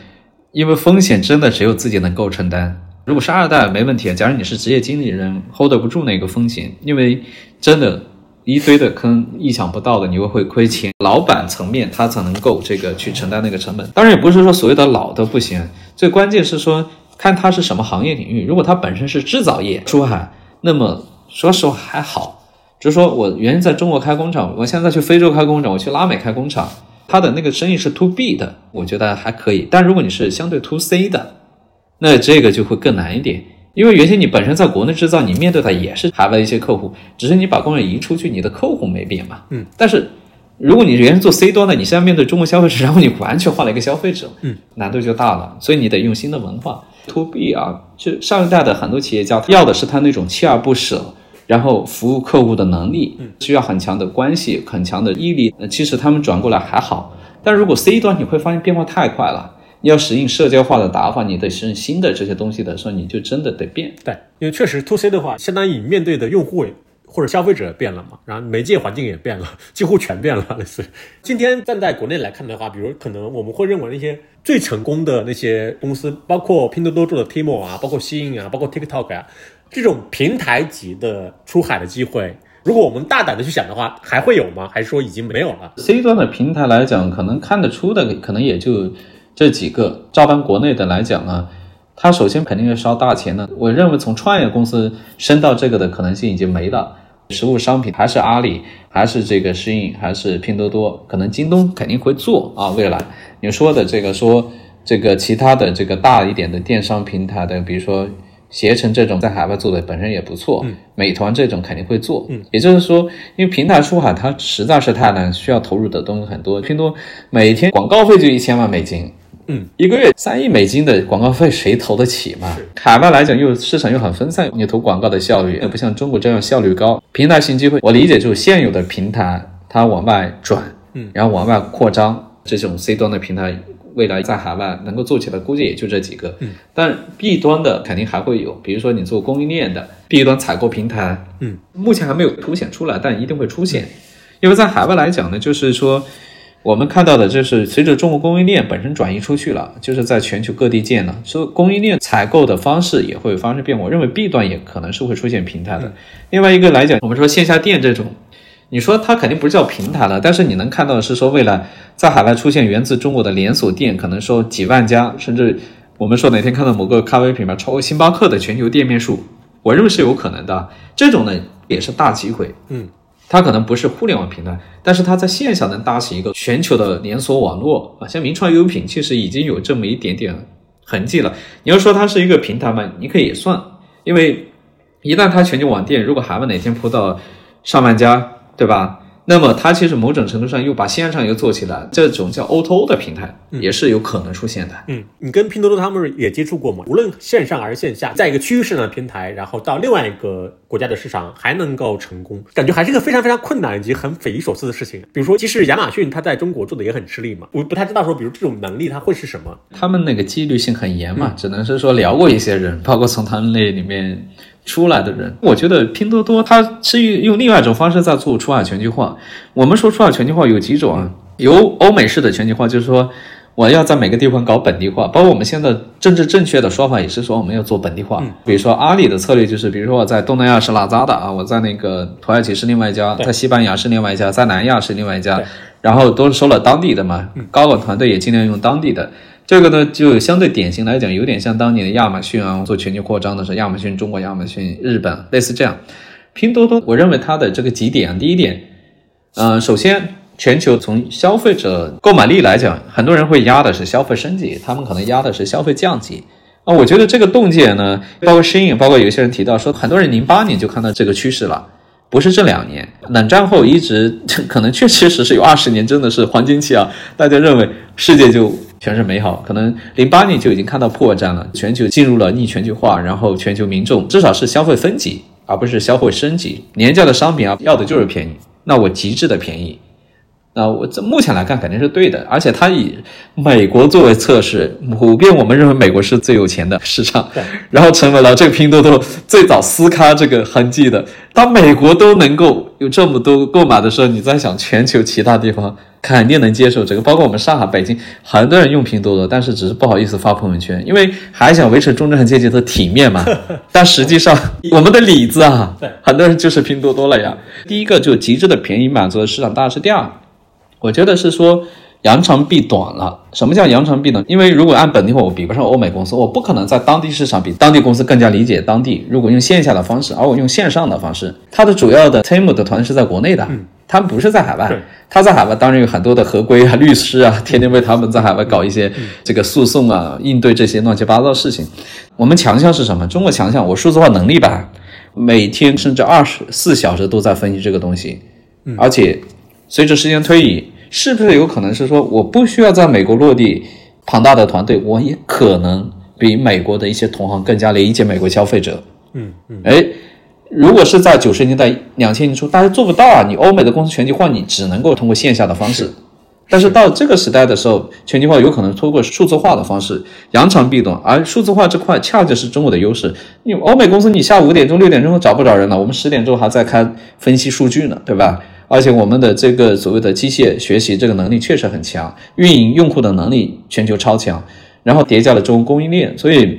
因为风险真的只有自己能够承担。如果是二代没问题，假如你是职业经理人，hold 不住那个风险，因为真的，一堆的坑，意想不到的你又会亏钱。老板层面他才能够这个去承担那个成本。当然也不是说所有的老的不行，最关键是说。看它是什么行业领域，如果它本身是制造业出海，那么说实话还好。就是说我原先在中国开工厂，我现在去非洲开工厂，我去拉美开工厂，它的那个生意是 to B 的，我觉得还可以。但如果你是相对 to C 的，那这个就会更难一点，因为原先你本身在国内制造，你面对的也是海外一些客户，只是你把工人移出去，你的客户没变嘛。嗯，但是。如果你原先做 C 端的，你现在面对中国消费者，然后你完全换了一个消费者，嗯，难度就大了。所以你得用新的文化。To B 啊，就上一代的很多企业家要的是他那种锲而不舍，然后服务客户的能力，需要很强的关系、很强的毅力。其实他们转过来还好，但如果 C 端你会发现变化太快了，你要适应社交化的打法，你得适应新的这些东西的时候，你就真的得变。对，因为确实 To C 的话，相当于面对的用户。或者消费者变了嘛，然后媒介环境也变了，几乎全变了。类似今天站在国内来看的话，比如可能我们会认为那些最成功的那些公司，包括拼多多做的 Tmall 啊，包括西印啊，包括 TikTok 啊，这种平台级的出海的机会，如果我们大胆的去想的话，还会有吗？还是说已经没有了？C 端的平台来讲，可能看得出的可能也就这几个。照搬国内的来讲呢？它首先肯定是烧大钱的。我认为从创业公司升到这个的可能性已经没了。实物商品还是阿里，还是这个适应，还是拼多多，可能京东肯定会做啊。未来你说的这个说这个其他的这个大一点的电商平台的，比如说携程这种在海外做的本身也不错，美团这种肯定会做。嗯，也就是说，因为平台出海它实在是太难，需要投入的东西很多。拼多多每天广告费就一千万美金。嗯，一个月三亿美金的广告费，谁投得起嘛？海外来讲，又市场又很分散，你投广告的效率也不像中国这样效率高。平台型机会，我理解就是现有的平台它往外转，嗯，然后往外扩张，这种 C 端的平台未来在海外能够做起来，估计也就这几个。嗯，但 B 端的肯定还会有，比如说你做供应链的 B 端采购平台，嗯，目前还没有凸显出来，但一定会出现，因为在海外来讲呢，就是说。我们看到的就是随着中国供应链本身转移出去了，就是在全球各地建了，所以供应链采购的方式也会发生变化。我认为 B 端也可能是会出现平台的。另外一个来讲，我们说线下店这种，你说它肯定不是叫平台了，但是你能看到的是说，未来在海外出现源自中国的连锁店，可能说几万家，甚至我们说哪天看到某个咖啡品牌超过星巴克的全球店面数，我认为是有可能的。这种呢也是大机会，嗯，它可能不是互联网平台，但是它在线下能搭起一个全球的连锁网络啊。像名创优品其实已经有这么一点点痕迹了。你要说它是一个平台嘛，你可以也算，因为一旦它全球网店如果海外哪天铺到上万家，对吧？那么它其实某种程度上又把线上又做起来，这种叫 O to 的平台也是有可能出现的。嗯，你跟拼多多他们也接触过吗？无论线上还是线下，在一个区域市场的平台，然后到另外一个国家的市场还能够成功，感觉还是一个非常非常困难以及很匪夷所思的事情。比如说，其实亚马逊它在中国做的也很吃力嘛，我不太知道说，比如这种能力它会是什么？他们那个纪律性很严嘛，只能是说聊过一些人，包括从他们那里面。出来的人，我觉得拼多多它是用另外一种方式在做出海全球化。我们说出海全球化有几种啊？有欧美式的全球化，就是说我要在每个地方搞本地化，包括我们现在政治正确的说法也是说我们要做本地化。比如说阿里的策略就是，比如说我在东南亚是拉扎的啊？我在那个土耳其是另外一家，在西班牙是另外一家，在南亚是另外一家，然后都是收了当地的嘛，高管团队也尽量用当地的。这个呢，就相对典型来讲，有点像当年的亚马逊啊，做全球扩张的时候，亚马逊中国、亚马逊日本，类似这样。拼多多，我认为它的这个几点，第一点，嗯，首先，全球从消费者购买力来讲，很多人会压的是消费升级，他们可能压的是消费降级啊。我觉得这个洞见呢，包括深影，包括有些人提到说，很多人零八年就看到这个趋势了，不是这两年，冷战后一直可能确确实实有二十年真的是黄金期啊，大家认为世界就。全是美好，可能零八年就已经看到破绽了，全球进入了逆全球化，然后全球民众至少是消费分级，而不是消费升级。廉价的商品啊，要的就是便宜，那我极致的便宜。那我这目前来看肯定是对的，而且它以美国作为测试，普遍我们认为美国是最有钱的市场，然后成为了这个拼多多最早撕开这个痕迹的。当美国都能够有这么多购买的时候，你在想全球其他地方肯定能接受这个，包括我们上海、北京，很多人用拼多多，但是只是不好意思发朋友圈，因为还想维持中产阶级的体面嘛。但实际上，我们的里子啊，很多人就是拼多多了呀。第一个就极致的便宜满足了市场大势。第二。我觉得是说扬长避短了。什么叫扬长避短？因为如果按本地化，我比不上欧美公司，我不可能在当地市场比当地公司更加理解当地。如果用线下的方式，而我用线上的方式，它的主要的 team 的团是在国内的，他们不是在海外。他在海外当然有很多的合规啊、律师啊，天天为他们在海外搞一些这个诉讼啊，应对这些乱七八糟的事情。我们强项是什么？中国强项，我数字化能力吧，每天甚至二十四小时都在分析这个东西，而且。随着时间推移，是不是有可能是说，我不需要在美国落地庞大的团队，我也可能比美国的一些同行更加理解美国消费者？嗯嗯。哎，如果是在九十年代、两千年初，大家做不到啊！你欧美的公司全球化，你只能够通过线下的方式。但是到这个时代的时候，全球化有可能通过数字化的方式扬长避短，而数字化这块恰恰是中国的优势。你欧美公司，你下午五点钟、六点钟找不着人了，我们十点钟还在开分析数据呢，对吧？而且我们的这个所谓的机械学习这个能力确实很强，运营用户的能力全球超强，然后叠加了中供应链，所以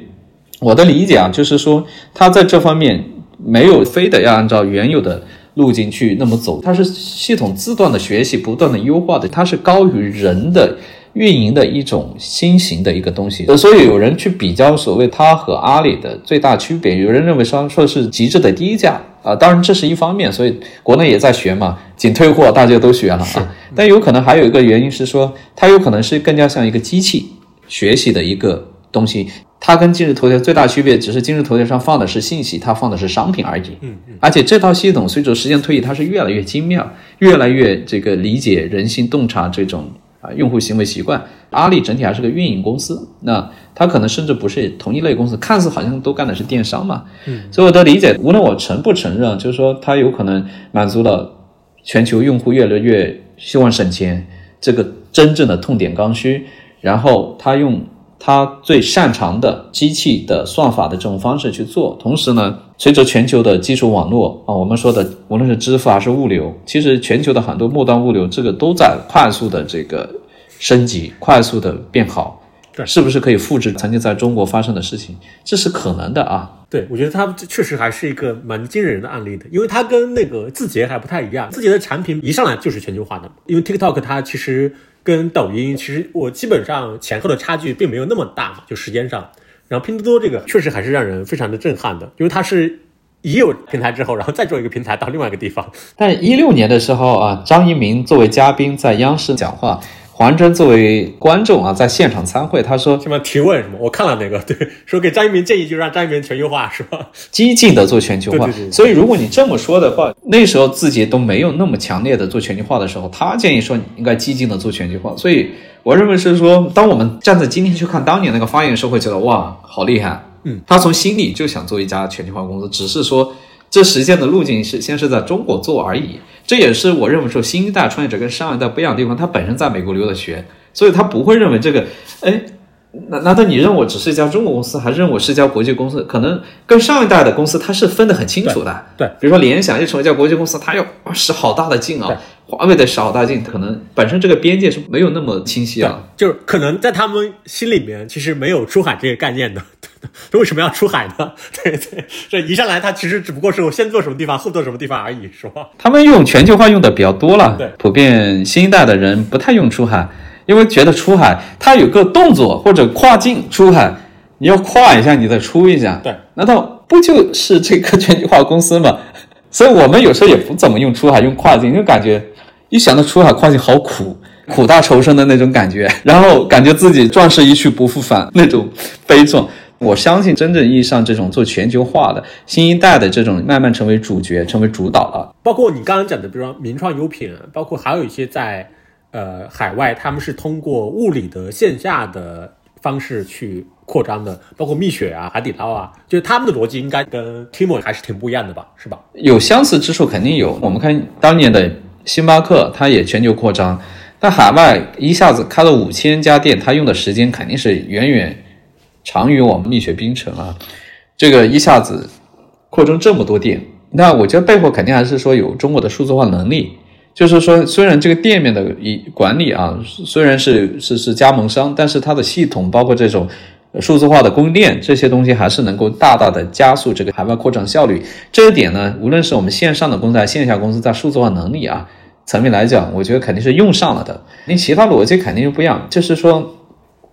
我的理解啊，就是说它在这方面没有非得要按照原有的路径去那么走，它是系统自断的学习，不断的优化的，它是高于人的运营的一种新型的一个东西。所以有人去比较所谓它和阿里的最大区别，有人认为说说是极致的低价。啊，当然这是一方面，所以国内也在学嘛，仅退货大家都学了啊。但有可能还有一个原因是说，它有可能是更加像一个机器学习的一个东西。它跟今日头条最大区别，只是今日头条上放的是信息，它放的是商品而已。嗯嗯。而且这套系统随着时间推移，它是越来越精妙，越来越这个理解人心洞察这种啊用户行为习惯。阿里整体还是个运营公司，那它可能甚至不是同一类公司，看似好像都干的是电商嘛。嗯，所以我的理解，无论我承不承认，就是说它有可能满足了全球用户越来越希望省钱这个真正的痛点刚需，然后它用它最擅长的机器的算法的这种方式去做，同时呢，随着全球的基础网络啊，我们说的无论是支付还是物流，其实全球的很多末端物流这个都在快速的这个。升级快速的变好，对，是不是可以复制曾经在中国发生的事情？这是可能的啊。对，我觉得它确实还是一个蛮惊人的案例的，因为它跟那个字节还不太一样。字节的产品一上来就是全球化的，因为 TikTok 它其实跟抖音其实我基本上前后的差距并没有那么大嘛，就时间上。然后拼多多这个确实还是让人非常的震撼的，因为它是已有平台之后，然后再做一个平台到另外一个地方。但一六年的时候啊，张一鸣作为嘉宾在央视讲话。黄峥作为观众啊，在现场参会，他说什么提问什么？我看了那个，对，说给张一鸣建议，就让张一鸣全球化，是吧？激进的做全球化。所以如果你这么说的话，那时候自己都没有那么强烈的做全球化的时候，他建议说你应该激进的做全球化。所以我认为是说，当我们站在今天去看当年那个发言时候，会觉得哇，好厉害。嗯，他从心里就想做一家全球化公司，只是说这实现的路径是先是在中国做而已。这也是我认为说新一代创业者跟上一代不一样的地方。他本身在美国留的学，所以他不会认为这个，哎，难难道你认我只是一家中国公司，还是认我是一家国际公司？可能跟上一代的公司它是分得很清楚的。对，比如说联想要成为一家国际公司，它要使好大的劲啊，华为得使好大镜，可能本身这个边界是没有那么清晰啊。就是可能在他们心里面，其实没有出海这个概念的。这 为什么要出海呢？对对，这一上来他其实只不过是我先做什么地方，后做什么地方而已，是吧？他们用全球化用的比较多了，对，普遍新一代的人不太用出海，因为觉得出海它有个动作或者跨境出海，你要跨一下，你再出一下，对，难道不就是这个全球化公司吗？所以我们有时候也不怎么用出海，用跨境，就感觉一想到出海跨境好苦，苦大仇深的那种感觉，然后感觉自己壮士一去不复返那种悲壮。我相信真正意义上这种做全球化的新一代的这种慢慢成为主角、成为主导了。包括你刚刚讲的，比如说名创优品，包括还有一些在呃海外，他们是通过物理的线下的方式去扩张的，包括蜜雪啊、海底捞啊，就是他们的逻辑应该跟 Timo 还是挺不一样的吧？是吧？有相似之处肯定有。我们看当年的星巴克，它也全球扩张，但海外一下子开了五千家店，它用的时间肯定是远远。长于我们蜜雪冰城啊，这个一下子扩张这么多店，那我觉得背后肯定还是说有中国的数字化能力。就是说，虽然这个店面的一管理啊，虽然是是是加盟商，但是它的系统包括这种数字化的供应链这些东西，还是能够大大的加速这个海外扩张效率。这一点呢，无论是我们线上的公司，线下公司在数字化能力啊层面来讲，我觉得肯定是用上了的。你其他逻辑肯定就不一样，就是说。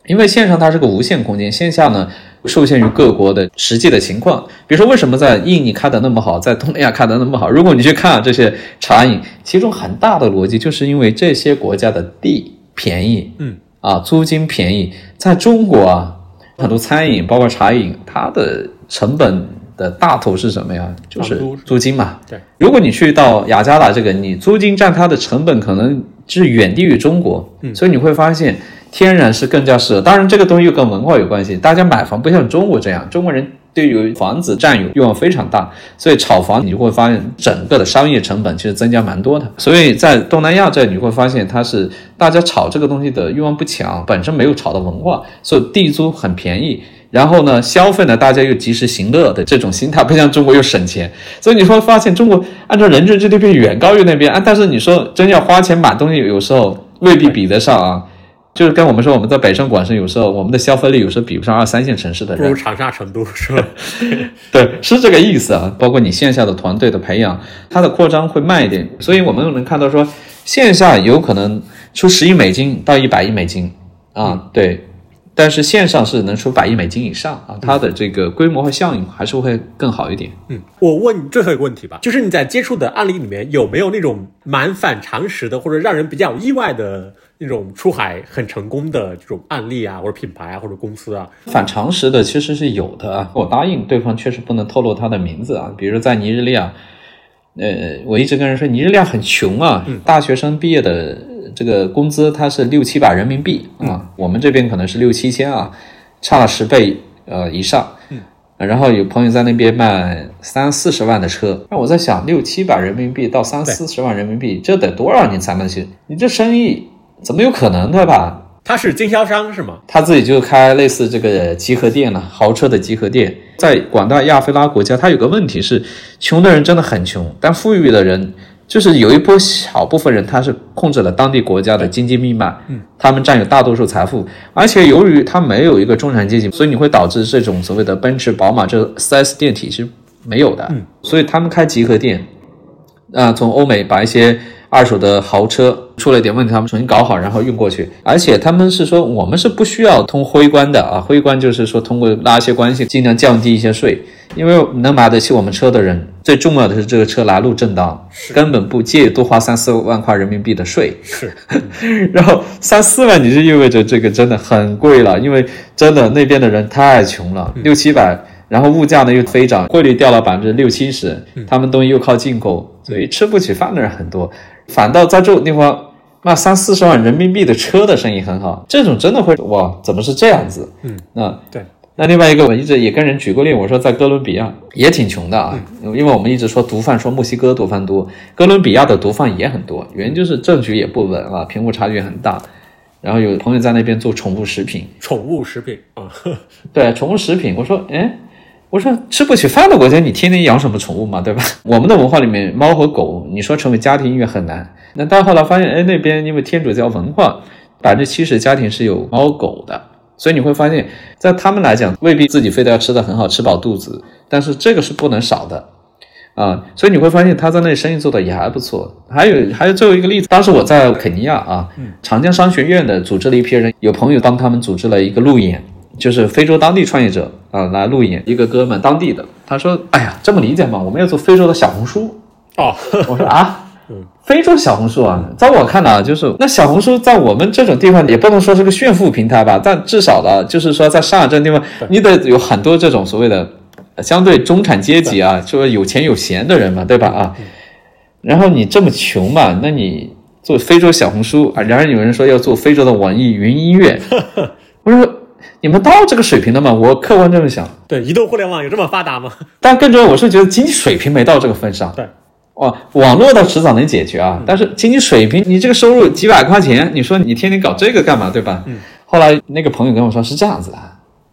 因为线上它是个无限空间，线下呢受限于各国的实际的情况。比如说，为什么在印尼开的那么好，在东南亚开的那么好？如果你去看这些茶饮，其中很大的逻辑就是因为这些国家的地便宜，嗯啊，租金便宜。在中国啊，很多餐饮包括茶饮，它的成本的大头是什么呀？就是租金嘛。对，如果你去到雅加达这个，你租金占它的成本可能是远低于中国，嗯，所以你会发现。天然是更加适合，当然这个东西又跟文化有关系。大家买房不像中国这样，中国人对于房子占有欲望非常大，所以炒房你就会发现整个的商业成本其实增加蛮多的。所以在东南亚这你会发现它是大家炒这个东西的欲望不强，本身没有炒的文化，所以地租很便宜。然后呢，消费呢大家又及时行乐的这种心态，不像中国又省钱。所以你会发现中国按照人均 GDP 远高于那边啊，但是你说真要花钱买东西，有时候未必比得上啊。就是跟我们说，我们在北上广深，有时候我们的消费力有时候比不上二三线城市的人，不如长沙、成都，是吧？对，是这个意思啊。包括你线下的团队的培养，它的扩张会慢一点，所以我们能看到说，线下有可能出十亿美金到一百亿美金啊，对。但是线上是能出百亿美金以上啊，它的这个规模和效应还是会更好一点。嗯，我问你最后一个问题吧，就是你在接触的案例里面有没有那种蛮反常识的，或者让人比较意外的那种出海很成功的这种案例啊，或者品牌啊，或者公司啊？反常识的其实是有的啊，我答应对方确实不能透露他的名字啊，比如在尼日利亚，呃，我一直跟人说尼日利亚很穷啊，大学生毕业的。这个工资它是六七百人民币啊，我们这边可能是六七千啊，差了十倍呃以上。嗯，然后有朋友在那边卖三四十万的车，那我在想六七百人民币到三四十万人民币，这得多少年才能行？你这生意怎么有可能对吧？他是经销商是吗？他自己就开类似这个集合店了，豪车的集合店。在广大亚非拉国家，他有个问题是，穷的人真的很穷，但富裕的人。就是有一波小部分人，他是控制了当地国家的经济命脉，嗯，他们占有大多数财富，而且由于他没有一个中产阶级，所以你会导致这种所谓的奔驰、宝马这 4S 店体是没有的，嗯，所以他们开集合店，啊，从欧美把一些二手的豪车出了点问题，他们重新搞好，然后运过去。而且他们是说，我们是不需要通灰关的啊，灰关就是说通过拉一些关系，尽量降低一些税，因为能买得起我们车的人，最重要的是这个车来路正当，根本不介意多花三四万块人民币的税。是，然后三四万，你就意味着这个真的很贵了，因为真的那边的人太穷了，六七百。然后物价呢又飞涨，汇率掉了百分之六七十，他们东西又靠进口，所以吃不起饭的人很多。反倒在这种地方，卖三四十万人民币的车的生意很好，这种真的会哇，怎么是这样子？嗯，那对。那另外一个，我一直也跟人举过例，我说在哥伦比亚也挺穷的啊，因为我们一直说毒贩，说墨西哥毒贩多，哥伦比亚的毒贩也很多，原因就是政局也不稳啊，贫富差距很大。然后有朋友在那边做宠物食品，宠物食品啊，对，宠物食品，我说，哎。我说吃不起饭的国家，你天天养什么宠物嘛，对吧？我们的文化里面，猫和狗，你说成为家庭音乐很难。那到后来发现，哎，那边因为天主教文化，百分之七十家庭是有猫狗的，所以你会发现，在他们来讲，未必自己非得要吃的很好，吃饱肚子，但是这个是不能少的啊。所以你会发现他在那里生意做的也还不错。还有还有最后一个例子，当时我在肯尼亚啊，长江商学院的组织了一批人，有朋友帮他们组织了一个路演。就是非洲当地创业者啊来路演，一个哥们当地的，他说：“哎呀，这么理解吗？我们要做非洲的小红书。”哦，我说啊，非洲小红书啊，在我看来啊，就是那小红书在我们这种地方也不能说是个炫富平台吧，但至少的，就是说在上海这种地方，你得有很多这种所谓的相对中产阶级啊，说有钱有闲的人嘛，对吧？啊，然后你这么穷嘛，那你做非洲小红书啊，然而有人说要做非洲的网易云音乐，我说。你们到这个水平了吗？我客观这么想。对，移动互联网有这么发达吗？但更重要，我是觉得经济水平没到这个份上。对，哦，网络倒迟早能解决啊，但是经济水平，你这个收入几百块钱，你说你天天搞这个干嘛？对吧？嗯。后来那个朋友跟我说是这样子的，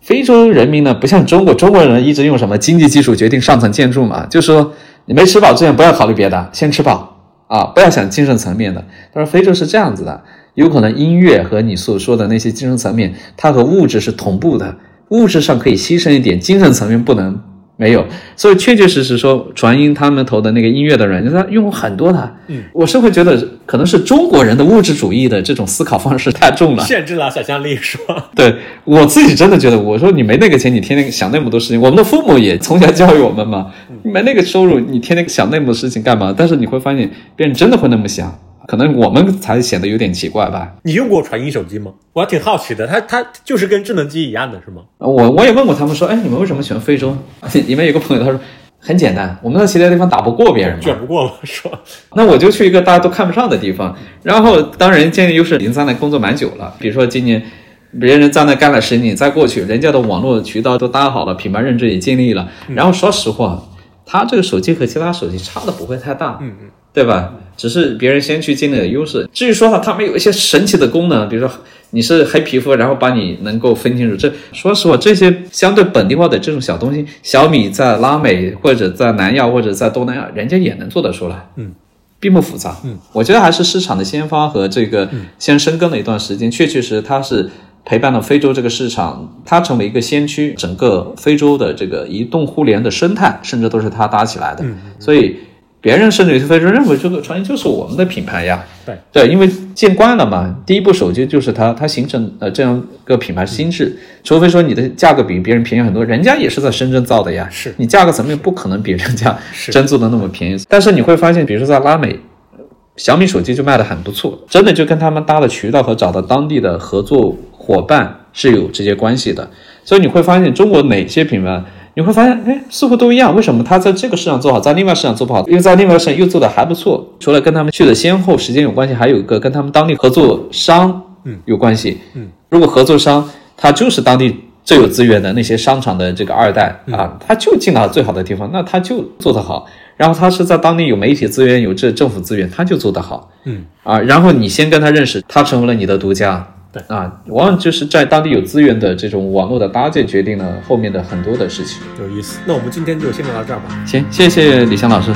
非洲人民呢不像中国，中国人一直用什么经济基础决定上层建筑嘛，就说你没吃饱之前不要考虑别的，先吃饱啊，不要想精神层面的。他说非洲是这样子的。有可能音乐和你所说的那些精神层面，它和物质是同步的，物质上可以牺牲一点，精神层面不能没有。所以确确实实说，传音他们投的那个音乐的软件，他用很多的。嗯，我是会觉得可能是中国人的物质主义的这种思考方式太重了，限制了想象力，是吧？对我自己真的觉得，我说你没那个钱，你天天想那么多事情。我们的父母也从小教育我们嘛，没那个收入，你天天想那么多事情干嘛？但是你会发现，别人真的会那么想。可能我们才显得有点奇怪吧？你用过传音手机吗？我还挺好奇的，它它就是跟智能机一样的是吗？我我也问过他们说，哎，你们为什么喜欢非洲？里面有个朋友他说很简单，我们在其他地方打不过别人，卷不过嘛，是吧？那我就去一个大家都看不上的地方，然后当然建立优势，已经在那工作蛮久了。比如说今年别人在那干了十年，再过去，人家的网络渠道都搭好了，品牌认知也建立了，然后说实话，他这个手机和其他手机差的不会太大，嗯嗯。对吧？只是别人先去建立了优势。至于说哈，他们有一些神奇的功能，比如说你是黑皮肤，然后把你能够分清楚。这说实话，这些相对本地化的这种小东西，小米在拉美或者在南亚或者在东南亚，人家也能做得出来。嗯，并不复杂。嗯，我觉得还是市场的先发和这个先深耕了一段时间，确确实它是陪伴了非洲这个市场，它成为一个先驱，整个非洲的这个移动互联的生态，甚至都是它搭起来的。嗯，所以。别人甚至有些非洲认为这个传音就是我们的品牌呀，对对，因为见惯了嘛。第一部手机就是它，它形成呃这样一个品牌心智。除非说你的价格比别人便宜很多，人家也是在深圳造的呀。是你价格层面不可能比人家真做的那么便宜。但是你会发现，比如说在拉美，小米手机就卖的很不错，真的就跟他们搭的渠道和找到当地的合作伙伴是有直接关系的。所以你会发现，中国哪些品牌？你会发现，哎，似乎都一样。为什么他在这个市场做好，在另外市场做不好？因为在另外市场又做的还不错。除了跟他们去的先后时间有关系，还有一个跟他们当地合作商，嗯，有关系。嗯，如果合作商他就是当地最有资源的那些商场的这个二代啊，他就进到最好的地方，那他就做得好。然后他是在当地有媒体资源，有这政府资源，他就做得好。嗯，啊，然后你先跟他认识，他成为了你的独家。对啊，往往就是在当地有资源的这种网络的搭建，决定了后面的很多的事情。有意思，那我们今天就先聊到这儿吧。行，谢谢李湘老师。